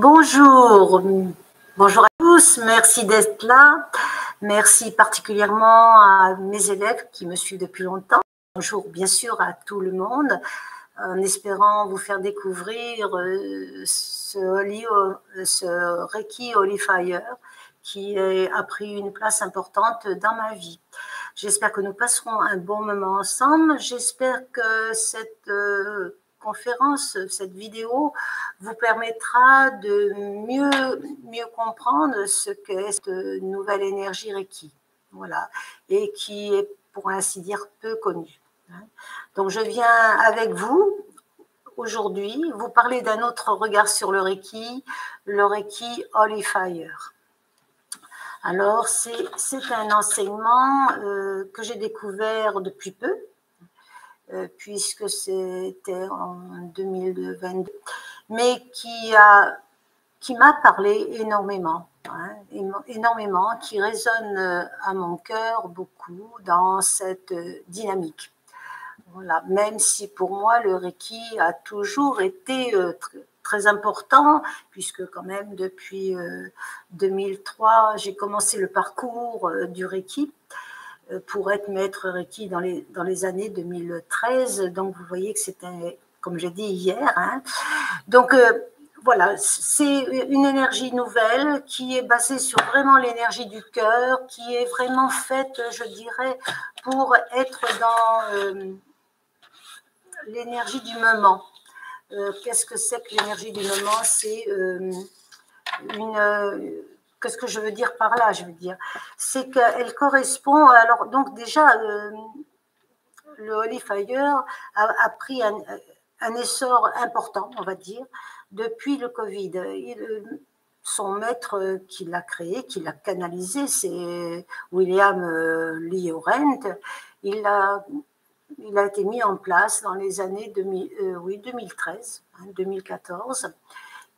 Bonjour, bonjour à tous, merci d'être là. Merci particulièrement à mes élèves qui me suivent depuis longtemps. Bonjour bien sûr à tout le monde, en espérant vous faire découvrir euh, ce, Reiki Holy Fire qui a pris une place importante dans ma vie. J'espère que nous passerons un bon moment ensemble. J'espère que cette euh, conférence, cette vidéo, vous permettra de mieux, mieux comprendre ce qu'est cette nouvelle énergie Reiki. Voilà. Et qui est, pour ainsi dire, peu connue. Hein. Donc, je viens avec vous aujourd'hui vous parler d'un autre regard sur le Reiki, le Reiki Holy Fire. Alors, c'est un enseignement euh, que j'ai découvert depuis peu, puisque c'était en 2022, mais qui a qui m'a parlé énormément, hein, énormément, qui résonne euh, à mon cœur beaucoup dans cette euh, dynamique. Voilà, même si pour moi le Reiki a toujours été très important, puisque quand même depuis 2003, j'ai commencé le parcours du Reiki. Euh, pour être maître Reiki dans les, dans les années 2013. Donc, vous voyez que c'était, comme j'ai dit hier. Hein. Donc, euh, voilà, c'est une énergie nouvelle qui est basée sur vraiment l'énergie du cœur, qui est vraiment faite, je dirais, pour être dans euh, l'énergie du moment. Qu'est-ce que c'est que l'énergie du moment? C'est une Qu'est-ce que je veux dire par là Je veux dire, c'est qu'elle correspond. Alors, donc, déjà, euh, le Holy Fire a, pris un, essor important, on va dire, depuis le Covid. Euh, son maître qui l'a créé, qui l'a canalisé, c'est William euh, Lee a, il a été mis en place dans les années oui, 2013, 2014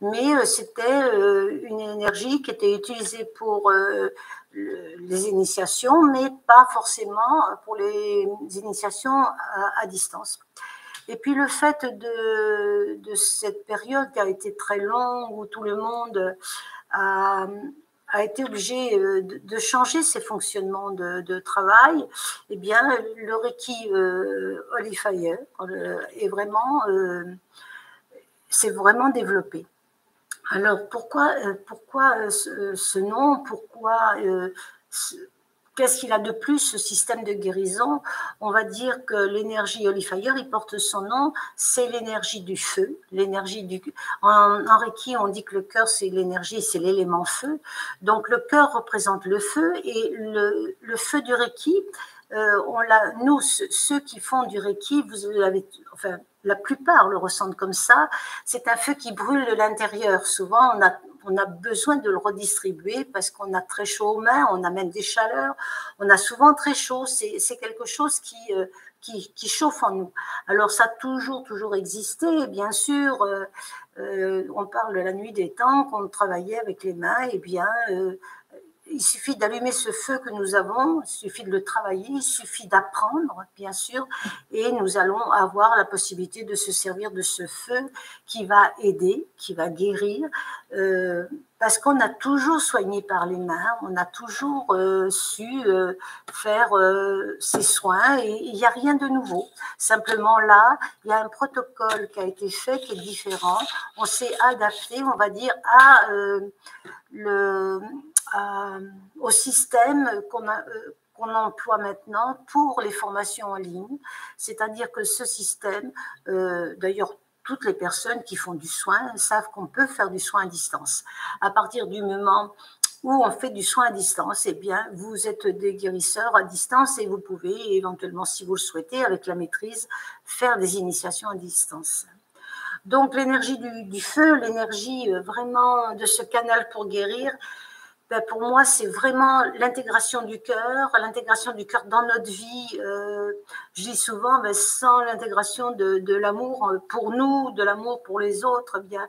mais euh, c'était euh, une énergie qui était utilisée pour euh, les initiations, mais pas forcément pour les initiations à, distance. Et puis le fait de, cette période qui a été très longue, où tout le monde a, été obligé de, changer ses fonctionnements de, travail, eh bien, le Reiki euh, Fire est vraiment, s'est vraiment développé. Alors pourquoi, euh, euh, ce, nom? Pourquoi euh, Qu'est-ce qu'il a de plus, ce système de guérison? On va dire que l'énergie Fire, il porte son nom, c'est l'énergie du feu, l'énergie du... En, Reiki, on dit que le cœur, c'est l'énergie, c'est l'élément feu. Donc le cœur représente le feu et le, feu du Reiki, on l'a, nous, ceux qui font du Reiki, vous avez, enfin, la plupart le ressentent comme ça, c'est un feu qui brûle de l'intérieur. Souvent, on a, a besoin de le redistribuer parce qu'on a très chaud aux mains, on amène des chaleurs, on a souvent très chaud, c'est quelque chose qui, euh, qui, qui, chauffe en nous. Alors ça a toujours, toujours existé, bien sûr. Euh, euh, on parle de la nuit des temps, qu'on travaillait avec les mains, eh bien il suffit d'allumer ce feu que nous avons, il suffit de le travailler, il suffit d'apprendre, bien sûr, et nous allons avoir la possibilité de se servir de ce feu qui va aider, qui va guérir, euh, parce qu'on a toujours soigné par les mains, on a toujours euh, su euh, faire ces soins, et il n'y a rien de nouveau. Simplement là, il y a un protocole qui a été fait qui est différent. On s'est adapté, on va dire, à le euh, au système qu'on euh, qu'on emploie maintenant pour les formations en ligne. C'est-à-dire que ce système, euh, d'ailleurs, toutes les personnes qui font du soin savent qu'on peut faire du soin à distance. À partir du moment où on fait du soin à distance, eh bien, vous êtes des guérisseurs à distance et vous pouvez éventuellement, si vous le souhaitez, avec la maîtrise, faire des initiations à distance. Donc, l'énergie du, feu, l'énergie vraiment de ce canal pour guérir, pour moi, c'est vraiment l'intégration du cœur, l'intégration du cœur dans notre vie. Euh, je dis souvent, ben, sans l'intégration de, l'amour pour nous, de l'amour pour les autres, eh bien,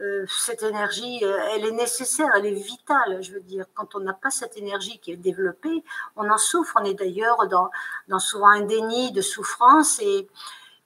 euh, cette énergie, euh, elle est nécessaire, elle est vitale. Je veux dire, quand on n'a pas cette énergie qui est développée, on en souffre. On est d'ailleurs dans, dans souvent un déni de souffrance et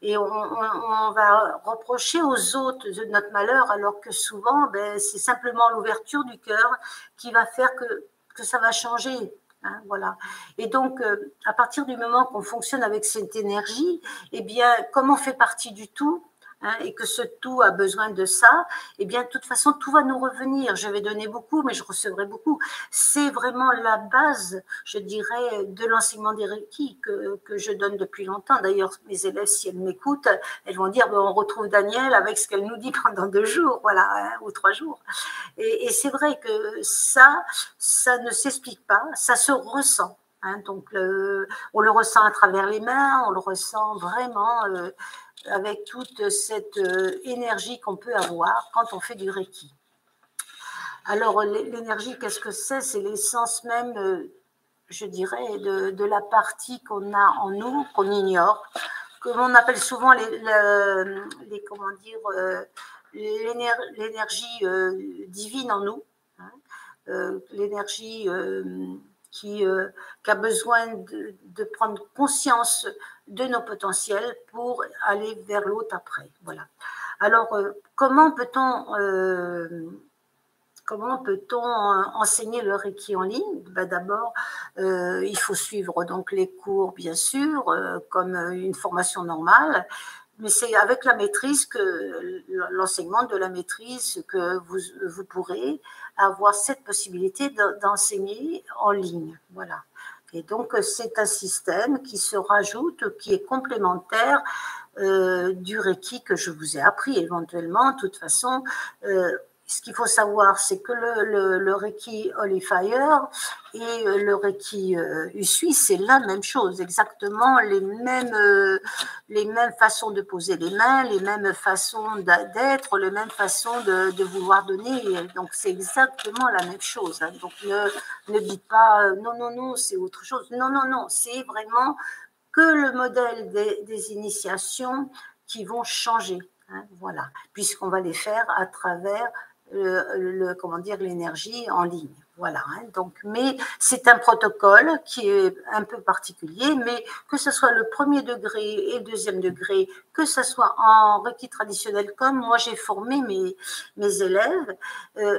Et on, va reprocher aux autres de notre malheur, alors que souvent, ben, c'est simplement l'ouverture du cœur qui va faire que, que ça va changer. Hein, voilà. Et donc, euh, à partir du moment qu'on fonctionne avec cette énergie, eh bien, comme on fait partie du tout, Hein, et que ce tout a besoin de ça, eh bien, de toute façon, tout va nous revenir. Je vais donner beaucoup, mais je recevrai beaucoup. C'est vraiment la base, je dirais, de l'enseignement des Reiki que, je donne depuis longtemps. D'ailleurs, mes élèves, si elles m'écoutent, elles vont dire, on retrouve Daniel avec ce qu'elle nous dit pendant deux jours, voilà, hein, ou trois jours. Et, et c'est vrai que ça, ça ne s'explique pas, ça se ressent. Hein, donc, on le ressent à travers les mains, on le ressent vraiment. Euh, avec toute cette euh, énergie qu'on peut avoir quand on fait du Reiki. Alors, l'énergie, qu'est-ce que c'est? C'est l'essence même, euh, je dirais, de, la partie qu'on a en nous, qu'on ignore, que l'on appelle souvent les, les, comment dire, euh, l'énergie divine en nous, hein. l'énergie qui, qui, a besoin de, prendre conscience de nos potentiels pour aller vers l'autre après. Voilà. Alors, euh, comment peut-on euh, comment peut-on euh, enseigner le Reiki en ligne? Ben D'abord, il faut suivre donc les cours, bien sûr, comme une formation normale. Mais c'est avec la maîtrise que l'enseignement de la maîtrise que vous, vous pourrez avoir cette possibilité d'enseigner en ligne. Voilà. Et donc, c'est un système qui se rajoute, qui est complémentaire euh, du Reiki que je vous ai appris éventuellement. De toute façon, euh, ce qu'il faut savoir, c'est que le, Reiki Holy Fire et euh, le Reiki euh, Usui, c'est la même chose, exactement les mêmes, euh, les mêmes façons de poser les mains, les mêmes façons d'être, les mêmes façons de, vouloir donner. Donc, c'est exactement la même chose. Hein. Donc, ne, ne dites pas non, non, non, c'est autre chose. Non, non, non, c'est vraiment que le modèle des, des initiations qui vont changer. Hein, voilà, puisqu'on va les faire à travers le, comment dire l'énergie en ligne. Voilà. Hein. donc, mais c'est un protocole qui est un peu particulier, mais que ce soit le premier degré et le deuxième degré, que ce soit en requis traditionnel comme moi j'ai formé mes, mes élèves, euh,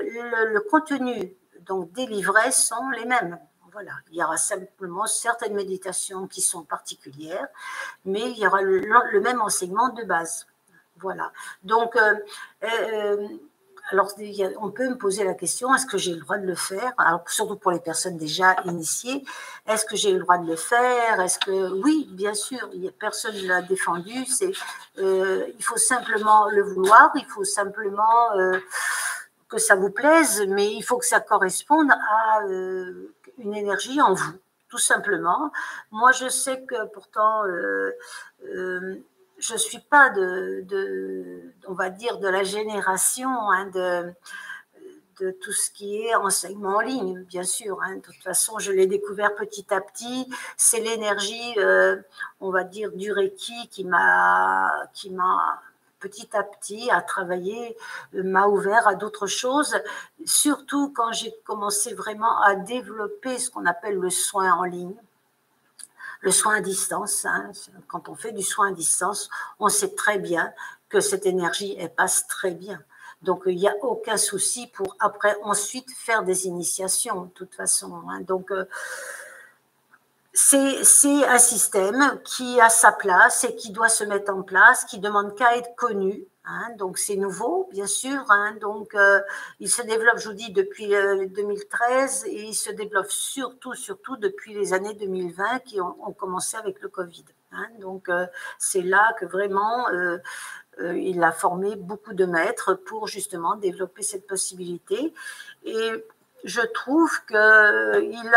le, contenu donc des livrets sont les mêmes. Voilà, il y aura simplement certaines méditations qui sont particulières, mais il y aura le, même enseignement de base. Voilà. Donc, euh, euh, alors, on peut me poser la question est-ce que j'ai le droit de le faire? Surtout pour les personnes déjà initiées. Est-ce que j'ai le droit de le faire? Est-ce que oui, bien sûr, personne ne l'a défendu. C'est, euh, il faut simplement le vouloir. Il faut simplement euh, que ça vous plaise, mais il faut que ça corresponde à euh, une énergie en vous, tout simplement. Moi, je sais que pourtant je ne suis pas de, la génération hein, de, tout ce qui est enseignement en ligne, bien sûr. Hein. De toute façon, je l'ai découvert petit à petit. C'est l'énergie, euh, on va dire, du Reiki qui m'a, qui m'a petit à petit à travailler, euh, m'a ouvert à d'autres choses, surtout quand j'ai commencé vraiment à développer ce qu'on appelle le soin en ligne le soin à distance, hein, quand on fait du soin à distance, on sait très bien que cette énergie, passe très bien. Donc, il n'y a aucun souci pour après, ensuite, faire des initiations, de toute façon. Hein. Donc, euh, c'est un système qui a sa place et qui doit se mettre en place, qui demande qu'à être connu. Hein, donc c'est nouveau, bien sûr. Hein, donc euh, il se développe, je vous dis, depuis 2013 euh, et il se développe surtout, surtout depuis les années 2020 qui ont, commencé avec le Covid. Hein, donc euh, c'est là que vraiment il a formé beaucoup de maîtres pour justement développer cette possibilité. Et je trouve que il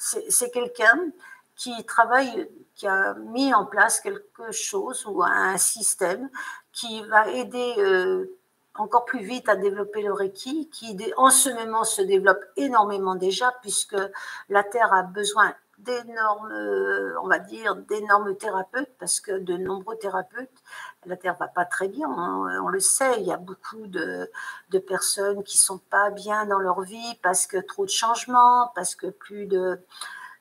c'est quelqu'un qui travaille, qui a mis en place quelque chose ou un système qui va aider euh, encore plus vite à développer le Reiki, qui en ce moment se développe énormément déjà, puisque la Terre a besoin d'énormes, euh, on va dire, d'énormes thérapeutes, parce que de nombreux thérapeutes, la Terre va pas très bien, hein, on, le sait, il y a beaucoup de, de, personnes qui sont pas bien dans leur vie, parce que trop de changements, parce que plus de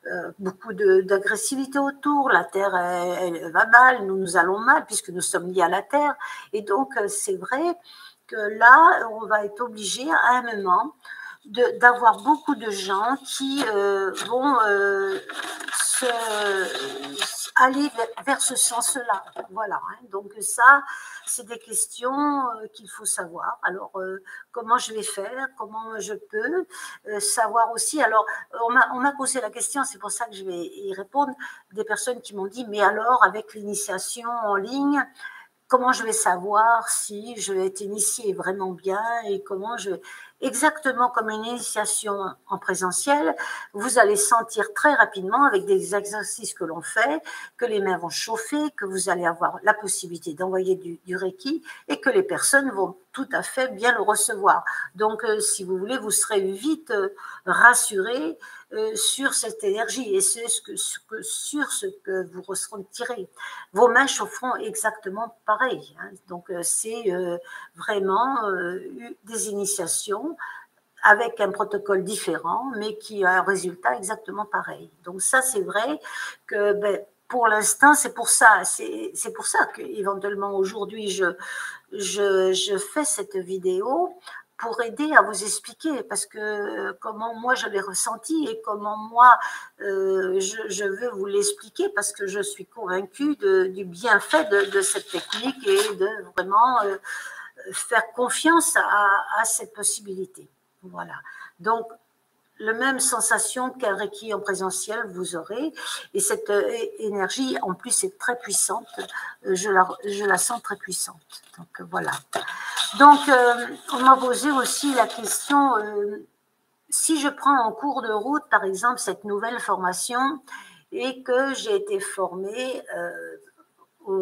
euh, beaucoup d'agressivité autour, la Terre elle, va mal, nous nous allons mal puisque nous sommes liés à la Terre. Et donc euh, c'est vrai que là, on va être obligé à un moment d'avoir beaucoup de gens qui euh, vont se, aller vers, ce sens-là. Voilà. Hein. Donc ça, c'est des questions euh, qu'il faut savoir. Alors, euh, comment je vais faire? Comment je peux euh, savoir aussi? Alors, on m'a posé la question, c'est pour ça que je vais y répondre, des personnes qui m'ont dit, mais alors, avec l'initiation en ligne, comment je vais savoir si je vais être initiée vraiment bien et comment je exactement comme une initiation en présentiel, vous allez sentir très rapidement avec des exercices que l'on fait que les mains vont chauffer, que vous allez avoir la possibilité d'envoyer du, du Reiki et que les personnes vont tout à fait bien le recevoir. Donc, euh, si vous voulez, vous serez vite euh, rassuré euh, sur cette énergie et c'est ce que, sur ce que vous ressentirez. Vos mains chaufferont exactement pareil. Hein. Donc, c'est vraiment des initiations avec un protocole différent, mais qui a un résultat exactement pareil. Donc ça, c'est vrai que ben, pour l'instant, c'est pour ça, c'est pour ça qu'éventuellement aujourd'hui, je, je, fais cette vidéo pour aider à vous expliquer, parce que comment moi je l'ai ressenti et comment moi euh, je, veux vous l'expliquer, parce que je suis convaincue du bienfait de, cette technique et de vraiment euh, faire confiance à, à cette possibilité. Voilà. Donc, la même sensation qu'un Reiki en présentiel vous aurez. Et cette euh, énergie, en plus, est très puissante. Euh, je la, je la sens très puissante. Donc, euh, voilà. Donc, on m'a posé aussi la question, si je prends en cours de route, par exemple, cette nouvelle formation et que j'ai été formée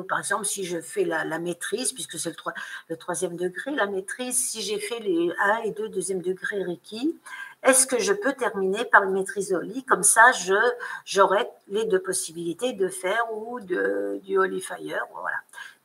par exemple, si je fais la, maîtrise, puisque c'est le, le, troisième degré, la maîtrise, si j'ai fait les 1 et 2 deuxième degré Reiki, est-ce que je peux terminer par une maîtrise Holy Comme ça, j'aurai les deux possibilités de faire ou du Holy Fire.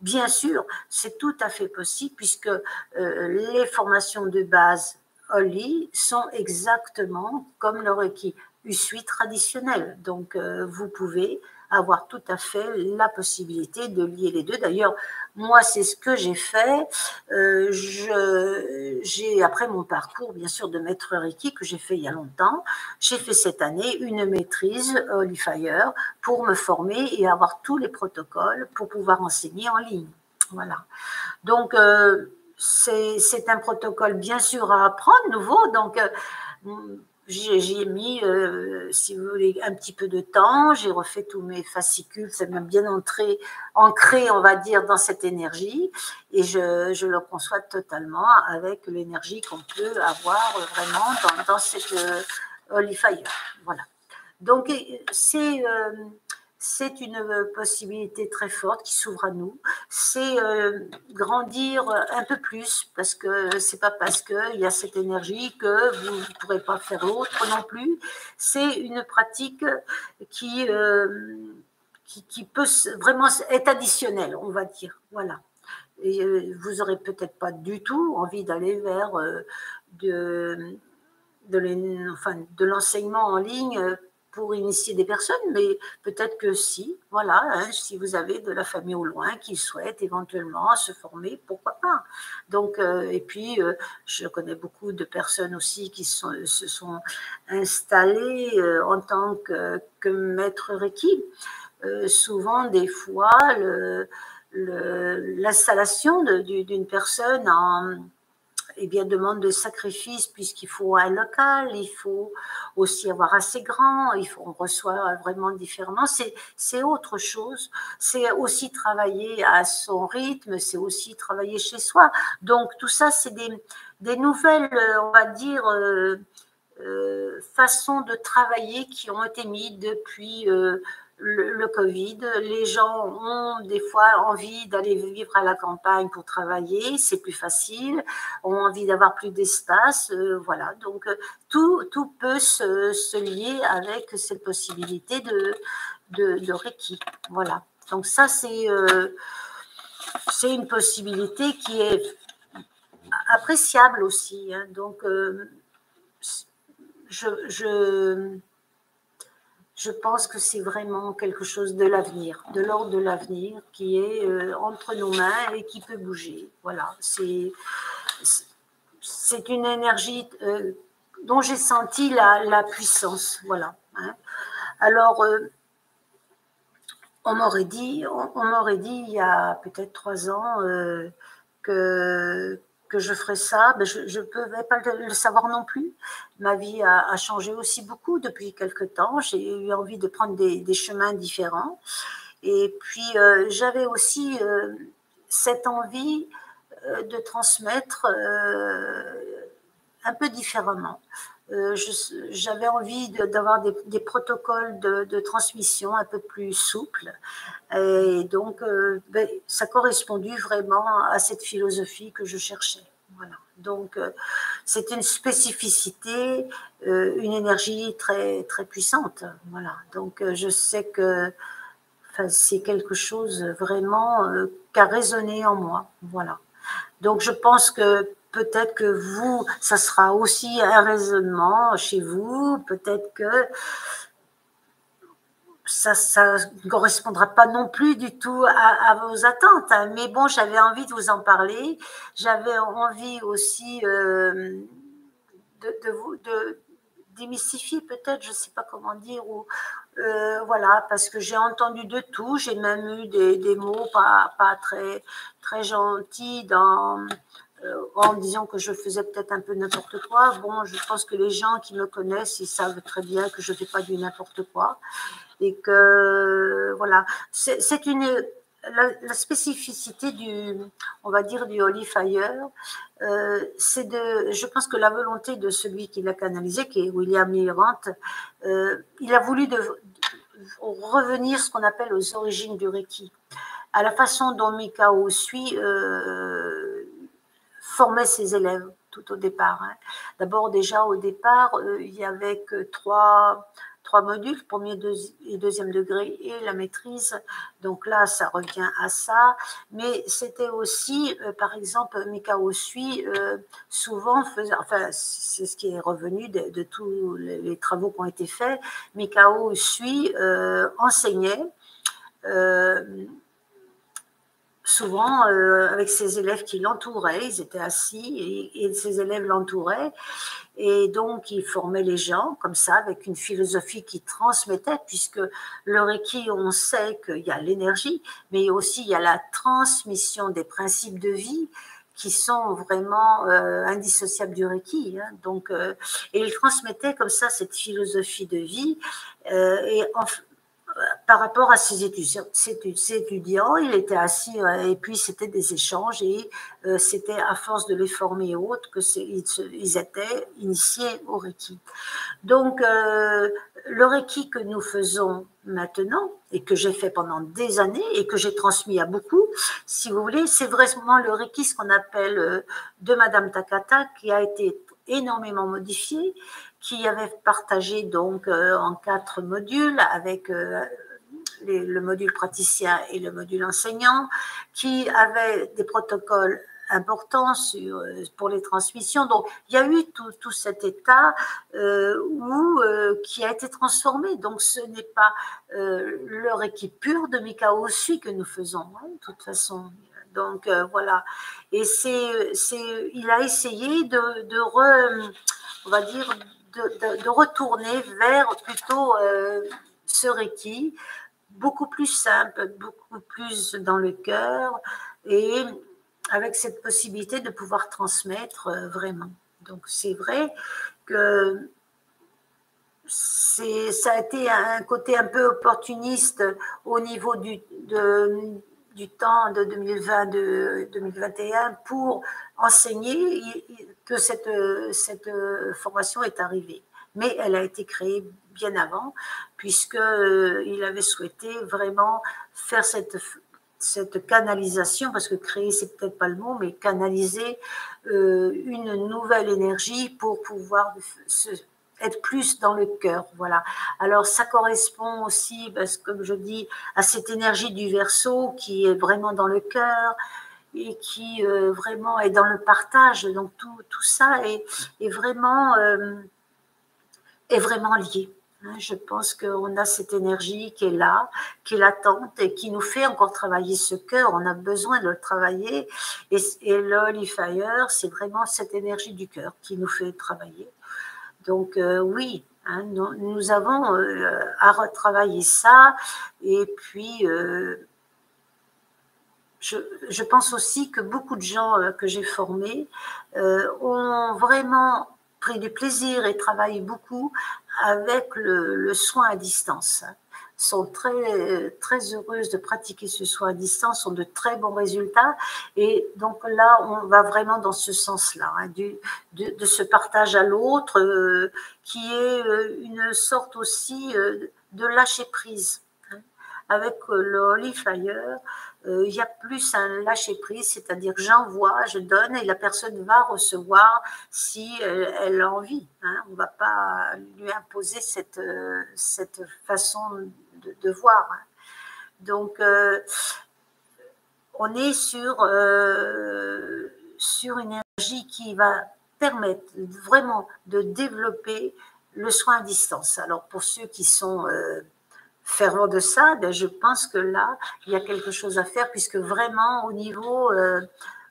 Bien sûr, c'est tout à fait possible puisque euh, les formations de base Holy sont exactement comme le Reiki U8 traditionnel. Donc, euh, vous pouvez avoir tout à fait la possibilité de lier les deux. D'ailleurs, moi, c'est ce que j'ai fait. Euh, j'ai, après mon parcours, bien sûr, de maître Reiki que j'ai fait il y a longtemps, j'ai fait cette année une maîtrise Fire pour me former et avoir tous les protocoles pour pouvoir enseigner en ligne. Voilà. Donc, euh, c'est un protocole bien sûr à apprendre, nouveau. Donc, euh, J'y ai mis, euh, si vous voulez, un petit peu de temps. J'ai refait tous mes fascicules. Ça m'a bien entré, ancré, on va dire, dans cette énergie. Et je, je le conçois totalement avec l'énergie qu'on peut avoir vraiment dans, dans cette euh, Holy Fire. Voilà. Donc, c'est. Euh, c'est une euh, possibilité très forte qui s'ouvre à nous. C'est euh, grandir un peu plus parce que c'est pas parce qu'il y a cette énergie que vous ne pourrez pas faire l'autre non plus. C'est une pratique qui, euh, qui, peut vraiment être additionnelle, on va dire. Voilà. Et vous aurez peut-être pas du tout envie d'aller vers de, de l'enseignement en ligne pour initier des personnes, mais peut-être que si, voilà, hein, si vous avez de la famille au loin qui souhaite éventuellement se former, pourquoi pas. Donc, euh, et puis, euh, je connais beaucoup de personnes aussi qui se sont installées euh, en tant que maître Reiki. souvent, des fois, l'installation d'une personne en eh bien, demande de sacrifice puisqu'il faut un local, il faut aussi avoir assez grand, il faut, on reçoit vraiment différemment. C'est autre chose. C'est aussi travailler à son rythme, c'est aussi travailler chez soi. Donc tout ça, c'est des, des, nouvelles, on va dire, euh, euh, façons de travailler qui ont été mises depuis euh, le, Covid. Les gens ont des fois envie d'aller vivre à la campagne pour travailler, c'est plus facile, ont envie d'avoir plus d'espace, euh, voilà. Donc euh, tout, tout peut se, se, lier avec cette possibilité de, de, de Reiki, voilà. Donc ça, c'est euh, une possibilité qui est appréciable aussi. Hein. Donc je, je je pense que c'est vraiment quelque chose de l'avenir, de l'ordre de l'avenir qui est euh, entre nos mains et qui peut bouger. Voilà, c'est c'est une énergie euh, dont j'ai senti la, puissance. Voilà. Hein. Alors, euh, on m'aurait dit, on, m'aurait dit il y a peut-être trois ans que que je ferais ça, mais je ne pouvais pas le, savoir non plus. Ma vie a, changé aussi beaucoup depuis quelque temps. J'ai eu envie de prendre des, chemins différents. Et puis, euh, j'avais aussi euh, cette envie euh, de transmettre un peu différemment. J'avais envie d'avoir des, protocoles de, transmission un peu plus souples. Et donc, ben, ça correspondait vraiment à cette philosophie que je cherchais. Voilà. Donc, euh, c'est une spécificité, euh, une énergie très, très puissante. Voilà. Donc, euh, je sais que c'est quelque chose vraiment qui a résonné en moi. Voilà. Donc, je pense que peut-être que vous, ça sera aussi un raisonnement chez vous. Peut-être que ça ne correspondra pas non plus du tout à, vos attentes. Hein. Mais bon, j'avais envie de vous en parler. J'avais envie aussi euh, de, vous démystifier peut-être, je ne sais pas comment dire, ou euh, voilà, parce que j'ai entendu de tout. J'ai même eu des, mots pas, très gentils dans en disant que je faisais peut-être un peu n'importe quoi. Bon, je pense que les gens qui me connaissent, ils savent très bien que je ne fais pas du n'importe quoi et que voilà, c'est une la, spécificité du, on va dire du Holy Fire, euh, c'est de, je pense que la volonté de celui qui l'a canalisé, qui est William Mirant, euh, il a voulu de, revenir ce qu'on appelle aux origines du Reiki, à la façon dont Mikao suit euh, formait ses élèves tout au départ. Hein. D'abord déjà au départ, il y avait que trois trois modules, premier et deuxième degré et la maîtrise. Donc là, ça revient à ça. Mais c'était aussi, euh, par exemple, Mikao Sui, euh, souvent faisait, enfin, c'est ce qui est revenu de, tous les, travaux qui ont été faits. Mikao Sui euh, enseignait souvent euh, avec ses élèves qui l'entouraient, ils étaient assis et, ses élèves l'entouraient. Et donc, il formait les gens comme ça, avec une philosophie qui transmettait, puisque le Reiki, on sait qu'il y a l'énergie, mais aussi il y a la transmission des principes de vie qui sont vraiment euh, indissociables du Reiki. Hein. Donc, euh, et il transmettait comme ça cette philosophie de vie. et en, par rapport à ses étudiants, étudiants, il était assis euh, et puis c'était des échanges et euh, c'était à force de les former et autres que ils, étaient initiés au Reiki. Donc euh, le Reiki que nous faisons maintenant et que j'ai fait pendant des années et que j'ai transmis à beaucoup, si vous voulez, c'est vraiment le Reiki ce qu'on appelle de Madame Takata qui a été énormément modifié qui avait partagé donc euh, en quatre modules avec euh, le module praticien et le module enseignant, qui avait des protocoles importants euh, pour les transmissions. Donc, il y a eu tout, tout cet état où, qui a été transformé. Donc, ce n'est pas leur équipe pure de Mikao Sui que nous faisons, hein, de toute façon. Donc, voilà. Et c'est, il a essayé de, de re, on va dire, de, retourner vers plutôt euh, ce Reiki, beaucoup plus simple, beaucoup plus dans le cœur et avec cette possibilité de pouvoir transmettre euh, vraiment. Donc c'est vrai que ça a été un côté un peu opportuniste au niveau du, du temps de 2020-2021 pour enseigner que cette, cette formation est arrivée. Mais elle a été créée bien avant, puisqu'il euh, avait souhaité vraiment faire cette, cette canalisation, parce que créer, c'est peut-être pas le mot, mais canaliser euh, une nouvelle énergie pour pouvoir être plus dans le cœur. Voilà. Alors ça correspond aussi, parce que comme je dis, à cette énergie du verso qui est vraiment dans le cœur et qui euh, vraiment est dans le partage. Donc tout, tout ça est, est vraiment, euh, est vraiment lié. Hein, je pense qu'on a cette énergie qui est là, qui est latente et qui nous fait encore travailler ce cœur. On a besoin de le travailler. Et, et Fire, c'est vraiment cette énergie du cœur qui nous fait travailler. Donc euh, oui, hein, nous, avons euh, à retravailler ça. Et puis, je, pense aussi que beaucoup de gens que j'ai formés ont vraiment pris du plaisir et travaillent beaucoup avec le, soin à distance sont très, très heureuses de pratiquer ce soin à distance, ont de très bons résultats. Et donc là, on va vraiment dans ce sens-là, hein, de, de, ce partage à l'autre, euh, qui est euh, une sorte aussi euh, de lâcher prise. Hein. Avec le Holy Fire, euh, il y a plus un lâcher prise, c'est-à-dire j'envoie, je donne et la personne va recevoir si elle, a envie. Hein. On ne va pas lui imposer cette, euh, cette façon de, voir. Donc, euh, on est sur, sur une énergie qui va permettre vraiment de développer le soin à distance. Alors, pour ceux qui sont fervent de ça, ben je pense que là, il y a quelque chose à faire puisque vraiment au niveau, euh,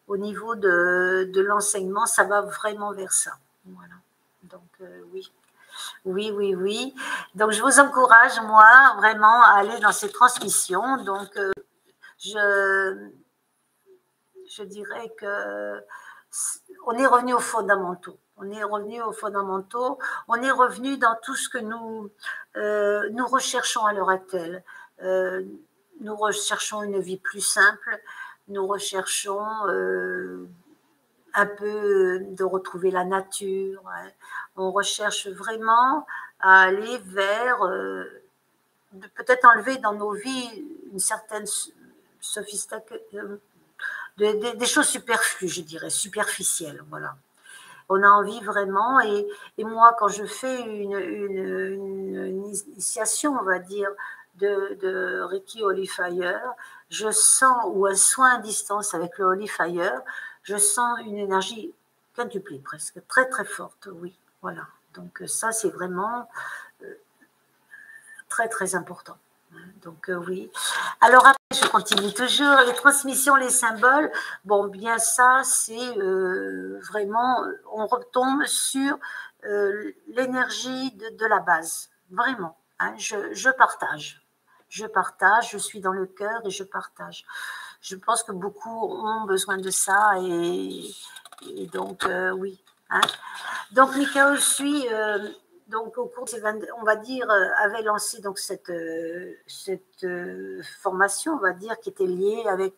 de l'enseignement, ça va vraiment vers ça. Voilà. Donc euh, oui. Oui, oui, oui. Donc je vous encourage, moi, vraiment à aller dans ces transmissions. Donc euh, je, je dirais que on est revenu aux fondamentaux. On est revenu aux fondamentaux. On est revenu dans tout ce que nous, euh, nous recherchons à l'heure actuelle. Euh, nous recherchons une vie plus simple. Nous recherchons euh, un peu de retrouver la nature. Hein. On recherche vraiment à aller vers, de peut-être enlever dans nos vies une certaine sophistication, des, choses superflues, je dirais, superficielles. Voilà on a envie vraiment. Et, moi, quand je fais une, initiation, on va dire, de, de Reiki Fire, je sens, ou un soin à distance avec le Holy Fire, je sens une énergie quintuplée presque, très très forte, oui. Voilà. Donc ça, c'est vraiment euh, très très important. Donc euh, oui. Alors après, je continue toujours. Les transmissions, les symboles, bon, bien ça, c'est euh, vraiment, on retombe sur euh, l'énergie de, la base. Vraiment. Hein. je, partage. Je partage, je suis dans le cœur et je partage. Je pense que beaucoup ont besoin de ça et, donc oui. Hein. Donc je suis donc au cours de ces on va dire, euh, avait lancé donc cette, euh, cette euh, formation, on va dire, qui était liée avec,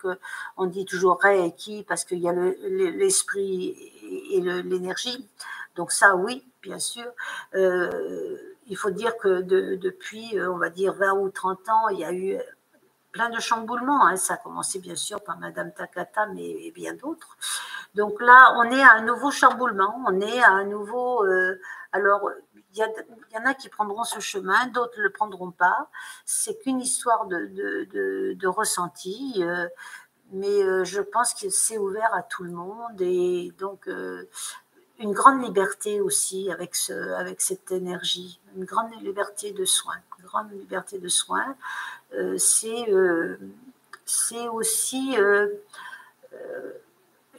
on dit toujours Reiki parce qu'il y a l'esprit et l'énergie. Donc ça, oui, bien sûr. il faut dire que depuis, on va dire, 20 ou 30 ans, il y a eu plein de chamboulements. Hein. Ça a commencé bien sûr par Madame Takata, mais bien d'autres. Donc là, on est à un nouveau chamboulement, on est à un nouveau... alors, il y, en a qui prendront ce chemin, d'autres ne le prendront pas. C'est qu'une histoire de, ressenti. Euh, mais euh, je pense que c'est ouvert à tout le monde et donc euh, une grande liberté aussi avec, ce, avec cette énergie, une grande liberté de soins. Une grande liberté de soins, c'est aussi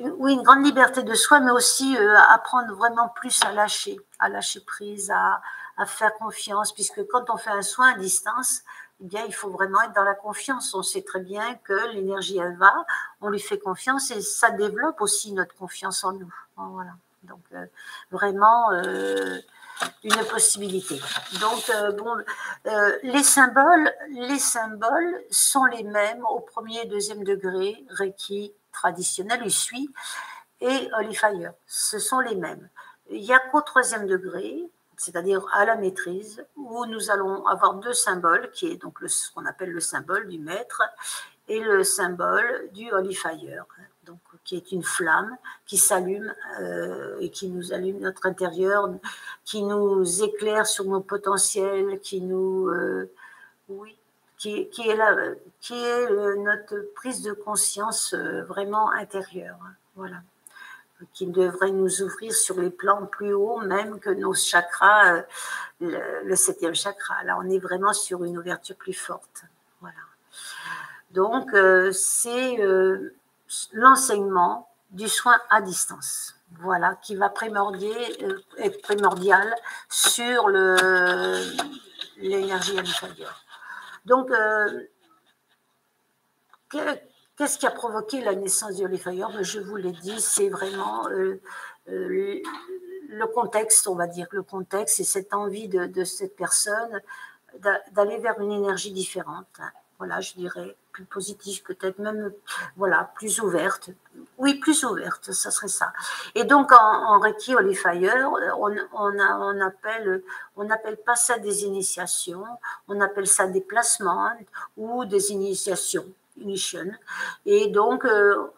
oui, une grande liberté de soi, mais aussi euh, apprendre vraiment plus à lâcher, à lâcher prise, à, faire confiance, puisque quand on fait un soin à distance, eh bien, il faut vraiment être dans la confiance. On sait très bien que l'énergie, elle va, on lui fait confiance et ça développe aussi notre confiance en nous. Voilà. Donc, euh, vraiment, euh, une possibilité. Donc, bon, les symboles, les symboles sont les mêmes au premier et deuxième degré, Reiki, traditionnel, suit et Holy Fire. Ce sont les mêmes. Il n'y a qu'au troisième degré, c'est-à-dire à la maîtrise, où nous allons avoir deux symboles, qui est donc ce qu'on appelle le symbole du maître et le symbole du Holy Fire, donc, qui est une flamme qui s'allume euh, et qui nous allume notre intérieur, qui nous éclaire sur nos potentiels, qui nous... Euh, oui, qui, est, euh, notre prise de conscience euh, vraiment intérieure. Voilà. qui devrait nous ouvrir sur les plans plus hauts, même que nos chakras, euh, le, septième chakra. Là, on est vraiment sur une ouverture plus forte. Voilà. Donc, c'est l'enseignement du soin à distance. Voilà, qui va être primordial sur l'énergie inférieure. Donc, Qu'est-ce qui a provoqué la naissance du Fire ben, Je vous l'ai dit, c'est vraiment euh, euh, le contexte, on va dire, le contexte et cette envie de, cette personne d'aller vers une énergie différente. Voilà, je dirais plus positive, peut-être même, voilà, plus ouverte. Oui, plus ouverte, ça serait ça. Et donc, en, Reiki Holy Fire, on, on, on appelle, on appelle pas ça des initiations, on appelle ça des placements ou des initiations. Et donc, euh,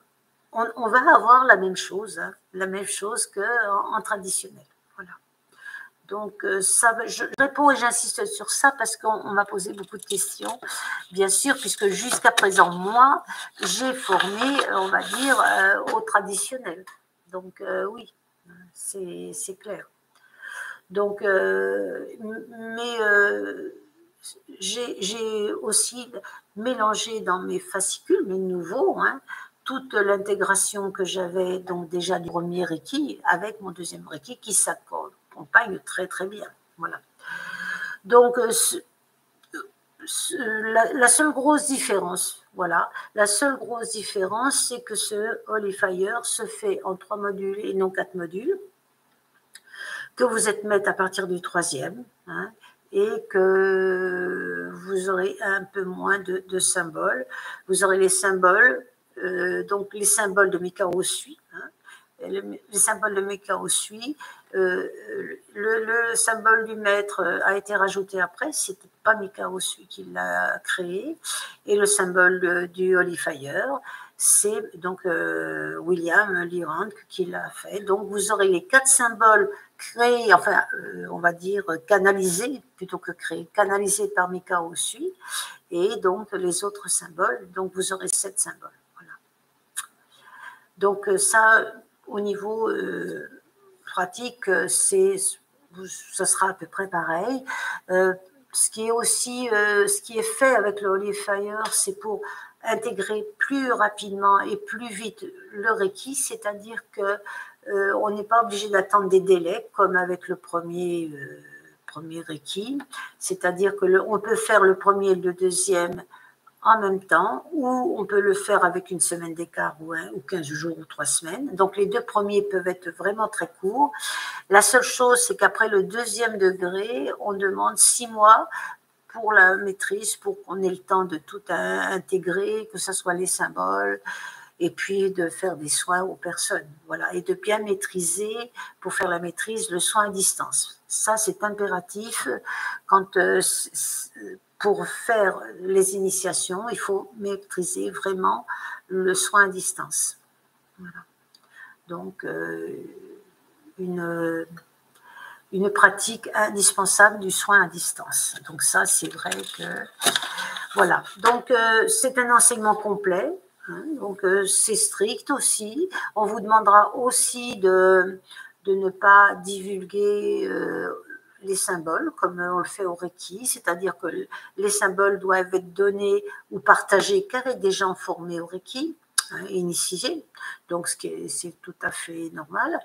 on, va avoir la même chose, hein, la même chose qu'en en traditionnel. Donc, euh, ça, je réponds et j'insiste sur ça parce qu'on m'a posé beaucoup de questions, bien sûr, puisque jusqu'à présent, moi, j'ai formé, on va dire, euh, au traditionnel. Donc, oui, c'est clair. Donc, mais j'ai aussi mélangé dans mes fascicules, mes nouveaux, hein, toute l'intégration que j'avais donc déjà du premier Reiki avec mon deuxième Reiki qui très très bien. Voilà. Donc euh, la, seule grosse différence, voilà, la seule grosse différence, c'est que ce Holy Fire se fait en trois modules et non quatre modules, que vous êtes maître à partir du troisième. Hein, et que vous aurez un peu moins de, symboles. Vous aurez les symboles, euh, donc les symboles de Mikao Sui. Hein, les symboles de Mikao Sui. Euh, le, symbole du maître a été rajouté après, c'était pas Mikao Sui qui l'a créé. Et le symbole du Holy Fire, c'est donc euh, William Lirand qui l'a fait. Donc vous aurez les quatre symboles créé, enfin, euh, on va dire canalisé plutôt que créé, canalisé par Mikao Sui, et donc les autres symboles. Donc vous aurez sept symboles. Donc ça, au niveau euh, pratique, c'est, ça sera à peu près pareil. ce qui est aussi, ce qui est fait avec le Holy Fire, c'est pour intégrer plus rapidement et plus vite le Reiki, c'est-à-dire que euh, on n'est pas obligé d'attendre des délais comme avec le premier, euh, premier Reiki, c'est-à-dire que on peut faire le premier et le deuxième en même temps, ou on peut le faire avec une semaine d'écart ou, ou 15 jours ou 3 semaines. Donc les deux premiers peuvent être vraiment très courts. La seule chose, c'est qu'après le deuxième degré, on demande 6 mois pour la maîtrise, pour qu'on ait le temps de tout intégrer, que ce soit les symboles, et puis de faire des soins aux personnes. Voilà, et de bien maîtriser, pour faire la maîtrise, le soin à distance. Ça, c'est impératif. Quand, euh, pour faire les initiations, il faut maîtriser vraiment le soin à distance. Donc, euh, une, une pratique indispensable du soin à distance. Donc ça, c'est vrai que... Voilà. Donc, euh, c'est un enseignement complet Hein, donc euh, c'est strict aussi. On vous demandera aussi de, de ne pas divulguer les symboles comme on le fait au Reiki, c'est-à-dire que les symboles doivent être donnés ou partagés qu'avec des gens formés au Reiki, hein, initiés, donc c'est tout à fait normal.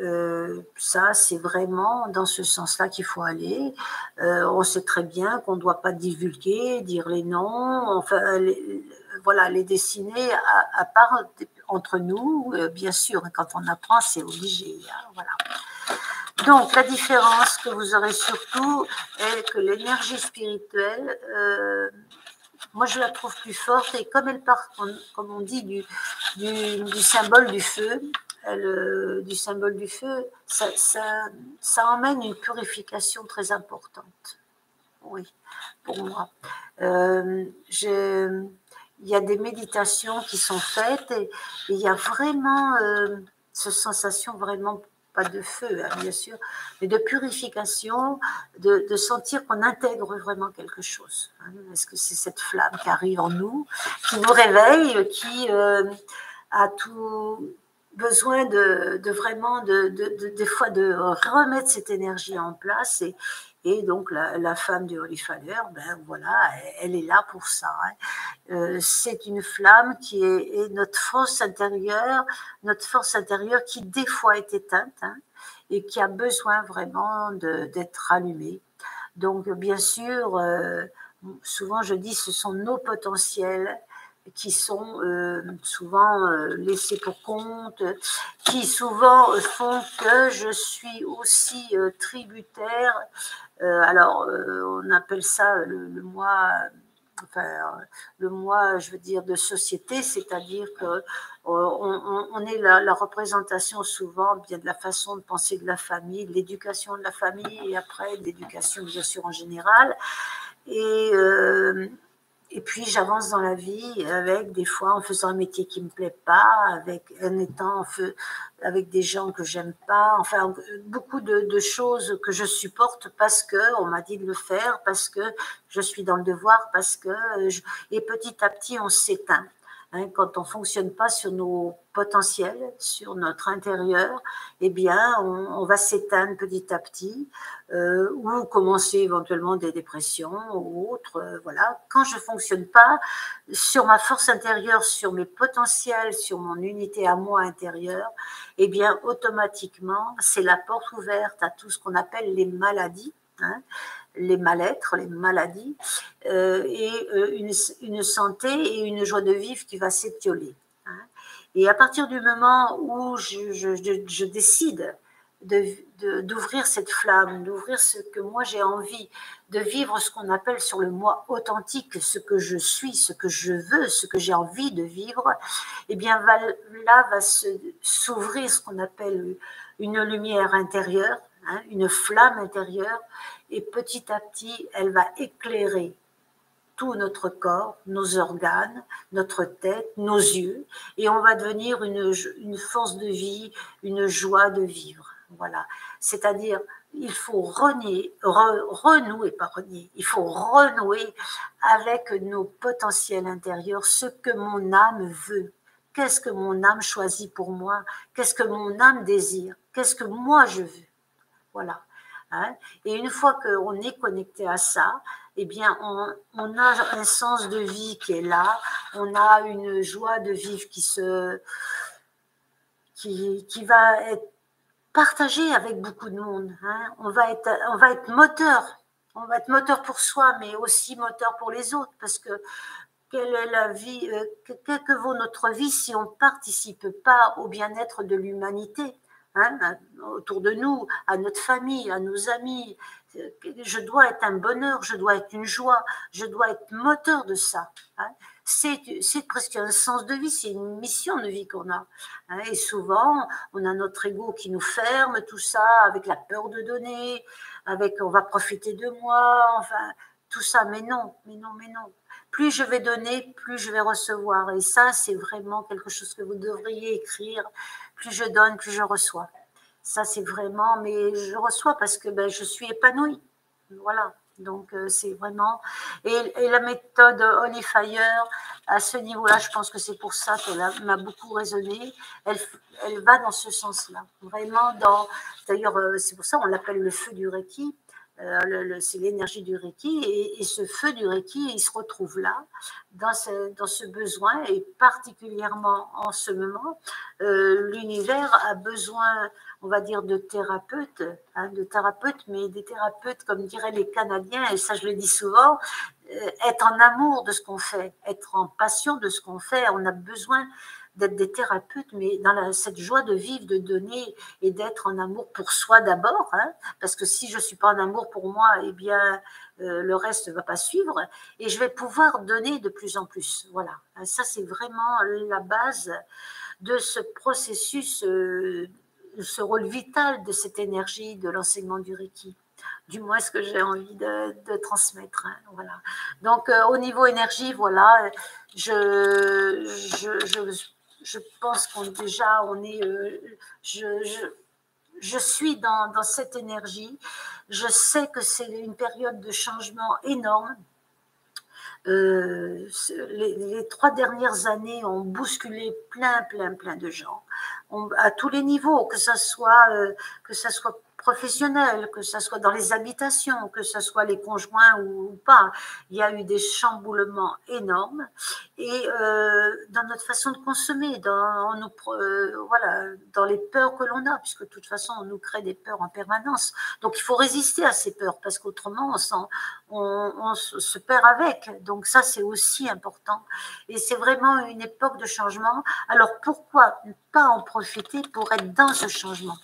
Euh, ça, c'est vraiment dans ce sens-là qu'il faut aller. on sait très bien qu'on ne doit pas divulguer, dire les noms, enfin, les, voilà, les dessiner à, part entre nous, euh, bien sûr, quand on apprend, c'est obligé. Hein, voilà. Donc, la différence que vous aurez surtout est que l'énergie spirituelle, euh, moi, je la trouve plus forte et comme elle part, comme on dit, du, du, symbole du feu, euh, du symbole du feu, ça, ça, emmène une purification très importante. Oui, pour moi. je, il y a des méditations qui sont faites et, il y a vraiment euh, cette sensation vraiment pas de feu, hein, bien sûr, mais de purification, de, sentir qu'on intègre vraiment quelque chose. Hein. Est-ce que c'est cette flamme qui arrive en nous, qui nous réveille, qui euh, a tout besoin de, vraiment, de, des fois, de remettre cette énergie en place. Et, et donc, la, femme Holy Father, ben voilà, elle, est là pour ça. Hein. Euh, c'est une flamme qui est, notre force intérieure, notre force intérieure qui, des fois, est éteinte hein, et qui a besoin vraiment d'être allumée. Donc, bien sûr, euh, souvent je dis ce sont nos potentiels qui sont euh, souvent euh, laissés pour compte, qui souvent font que je suis aussi tributaire. alors, on appelle ça le, le moi enfin, le moi, je veux dire, de société, c'est-à-dire que on, est la, représentation souvent bien de la façon de penser de la famille, de l'éducation de la famille et après de l'éducation bien sûr en général. Et, euh, et puis j'avance dans la vie avec des fois en faisant un métier qui me plaît pas, avec en étant avec des gens que j'aime pas, enfin beaucoup de, choses que je supporte parce que on m'a dit de le faire, parce que je suis dans le devoir, parce que et petit à petit on s'éteint. Hein, quand on fonctionne pas sur nos potentiels, sur notre intérieur, eh bien, on, va s'éteindre petit à petit euh, ou commencer éventuellement des dépressions ou autres. Euh, voilà. Quand je fonctionne pas sur ma force intérieure, sur mes potentiels, sur mon unité à moi intérieure, eh bien, automatiquement, c'est la porte ouverte à tout ce qu'on appelle les maladies. Hein, les mal-être, les maladies, euh, et euh, une, santé et une joie de vivre qui va s'étioler. Hein. Et à partir du moment où je, décide d'ouvrir cette flamme, d'ouvrir ce que moi j'ai envie, de vivre ce qu'on appelle sur le moi authentique, ce que je suis, ce que je veux, ce que j'ai envie de vivre, eh bien là va s'ouvrir ce qu'on appelle une lumière intérieure, hein, une flamme intérieure et petit à petit, elle va éclairer tout notre corps, nos organes, notre tête, nos yeux, et on va devenir une, force de vie, une joie de vivre. Voilà. C'est-à-dire, il faut renouer, renier, il faut renouer avec nos potentiels intérieurs, ce que mon âme veut. Qu'est-ce que mon âme choisit pour moi? Qu'est-ce que mon âme désire? Qu'est-ce que moi je veux? Voilà. Hein. Et une fois qu'on est connecté à ça, eh bien, on, a un sens de vie qui est là, on a une joie de vivre qui se, qui, qui va être partagée avec beaucoup de monde. Hein. On va être, on va être moteur, on va être moteur pour soi, mais aussi moteur pour les autres, parce que quelle est la vie, euh, quelle que vaut notre vie si on ne participe pas au bien-être de l'humanité? Hein, autour de nous, à notre famille, à nos amis. Je dois être un bonheur, je dois être une joie, je dois être moteur de ça. Hein. C'est presque un sens de vie, c'est une mission de vie qu'on a. Hein. Et souvent, on a notre ego qui nous ferme, tout ça, avec la peur de donner, avec on va profiter de moi, enfin, tout ça. Mais non, mais non, mais non plus je vais donner, plus je vais recevoir. Et ça, c'est vraiment quelque chose que vous devriez écrire plus je donne, plus je reçois. Ça, c'est vraiment, mais je reçois parce que ben, je suis épanouie. Voilà. Donc, euh, c'est vraiment. Et, la méthode Holy Fire, à ce niveau-là, je pense que c'est pour ça qu'elle m'a beaucoup résonné. Elle, elle va dans ce sens-là. Vraiment dans. D'ailleurs, euh, c'est pour ça qu'on l'appelle le feu du Reiki. Euh, c'est l'énergie du Reiki et, ce feu du Reiki, il se retrouve là, dans ce, besoin et particulièrement en ce moment, euh, l'univers a besoin, on va dire, de thérapeutes, hein, de thérapeutes, mais des thérapeutes, comme diraient les Canadiens, et ça je le dis souvent, euh, être en amour de ce qu'on fait, être en passion de ce qu'on fait. On a besoin d'être des thérapeutes, mais dans cette joie de vivre, de donner et d'être en amour pour soi d'abord, hein, parce que si je ne suis pas en amour pour moi, eh bien, euh, le reste ne va pas suivre, et je vais pouvoir donner de plus en plus. Voilà, ça c'est vraiment la base de ce processus, euh, ce rôle vital de cette énergie de l'enseignement du Reiki du moins ce que j'ai envie de, transmettre. Hein, voilà. Donc, euh, au niveau énergie, voilà, je pense qu'on déjà, on est, euh, je, je, suis dans, dans, cette énergie. Je sais que c'est une période de changement énorme. les, les, trois dernières années ont bousculé plein, plein, plein de gens, à tous les niveaux, que ça soit, que ça soit professionnels, que ce soit dans les habitations, que ce soit les conjoints ou, pas. Il y a eu des chamboulements énormes et euh, dans notre façon de consommer, dans, nous, euh, voilà, dans les peurs que l'on a, puisque de toute façon, on nous crée des peurs en permanence. Donc, il faut résister à ces peurs parce qu'autrement, on, on, se perd avec. Donc, ça, c'est aussi important. Et c'est vraiment une époque de changement. Alors, pourquoi pas en profiter pour être dans ce changement?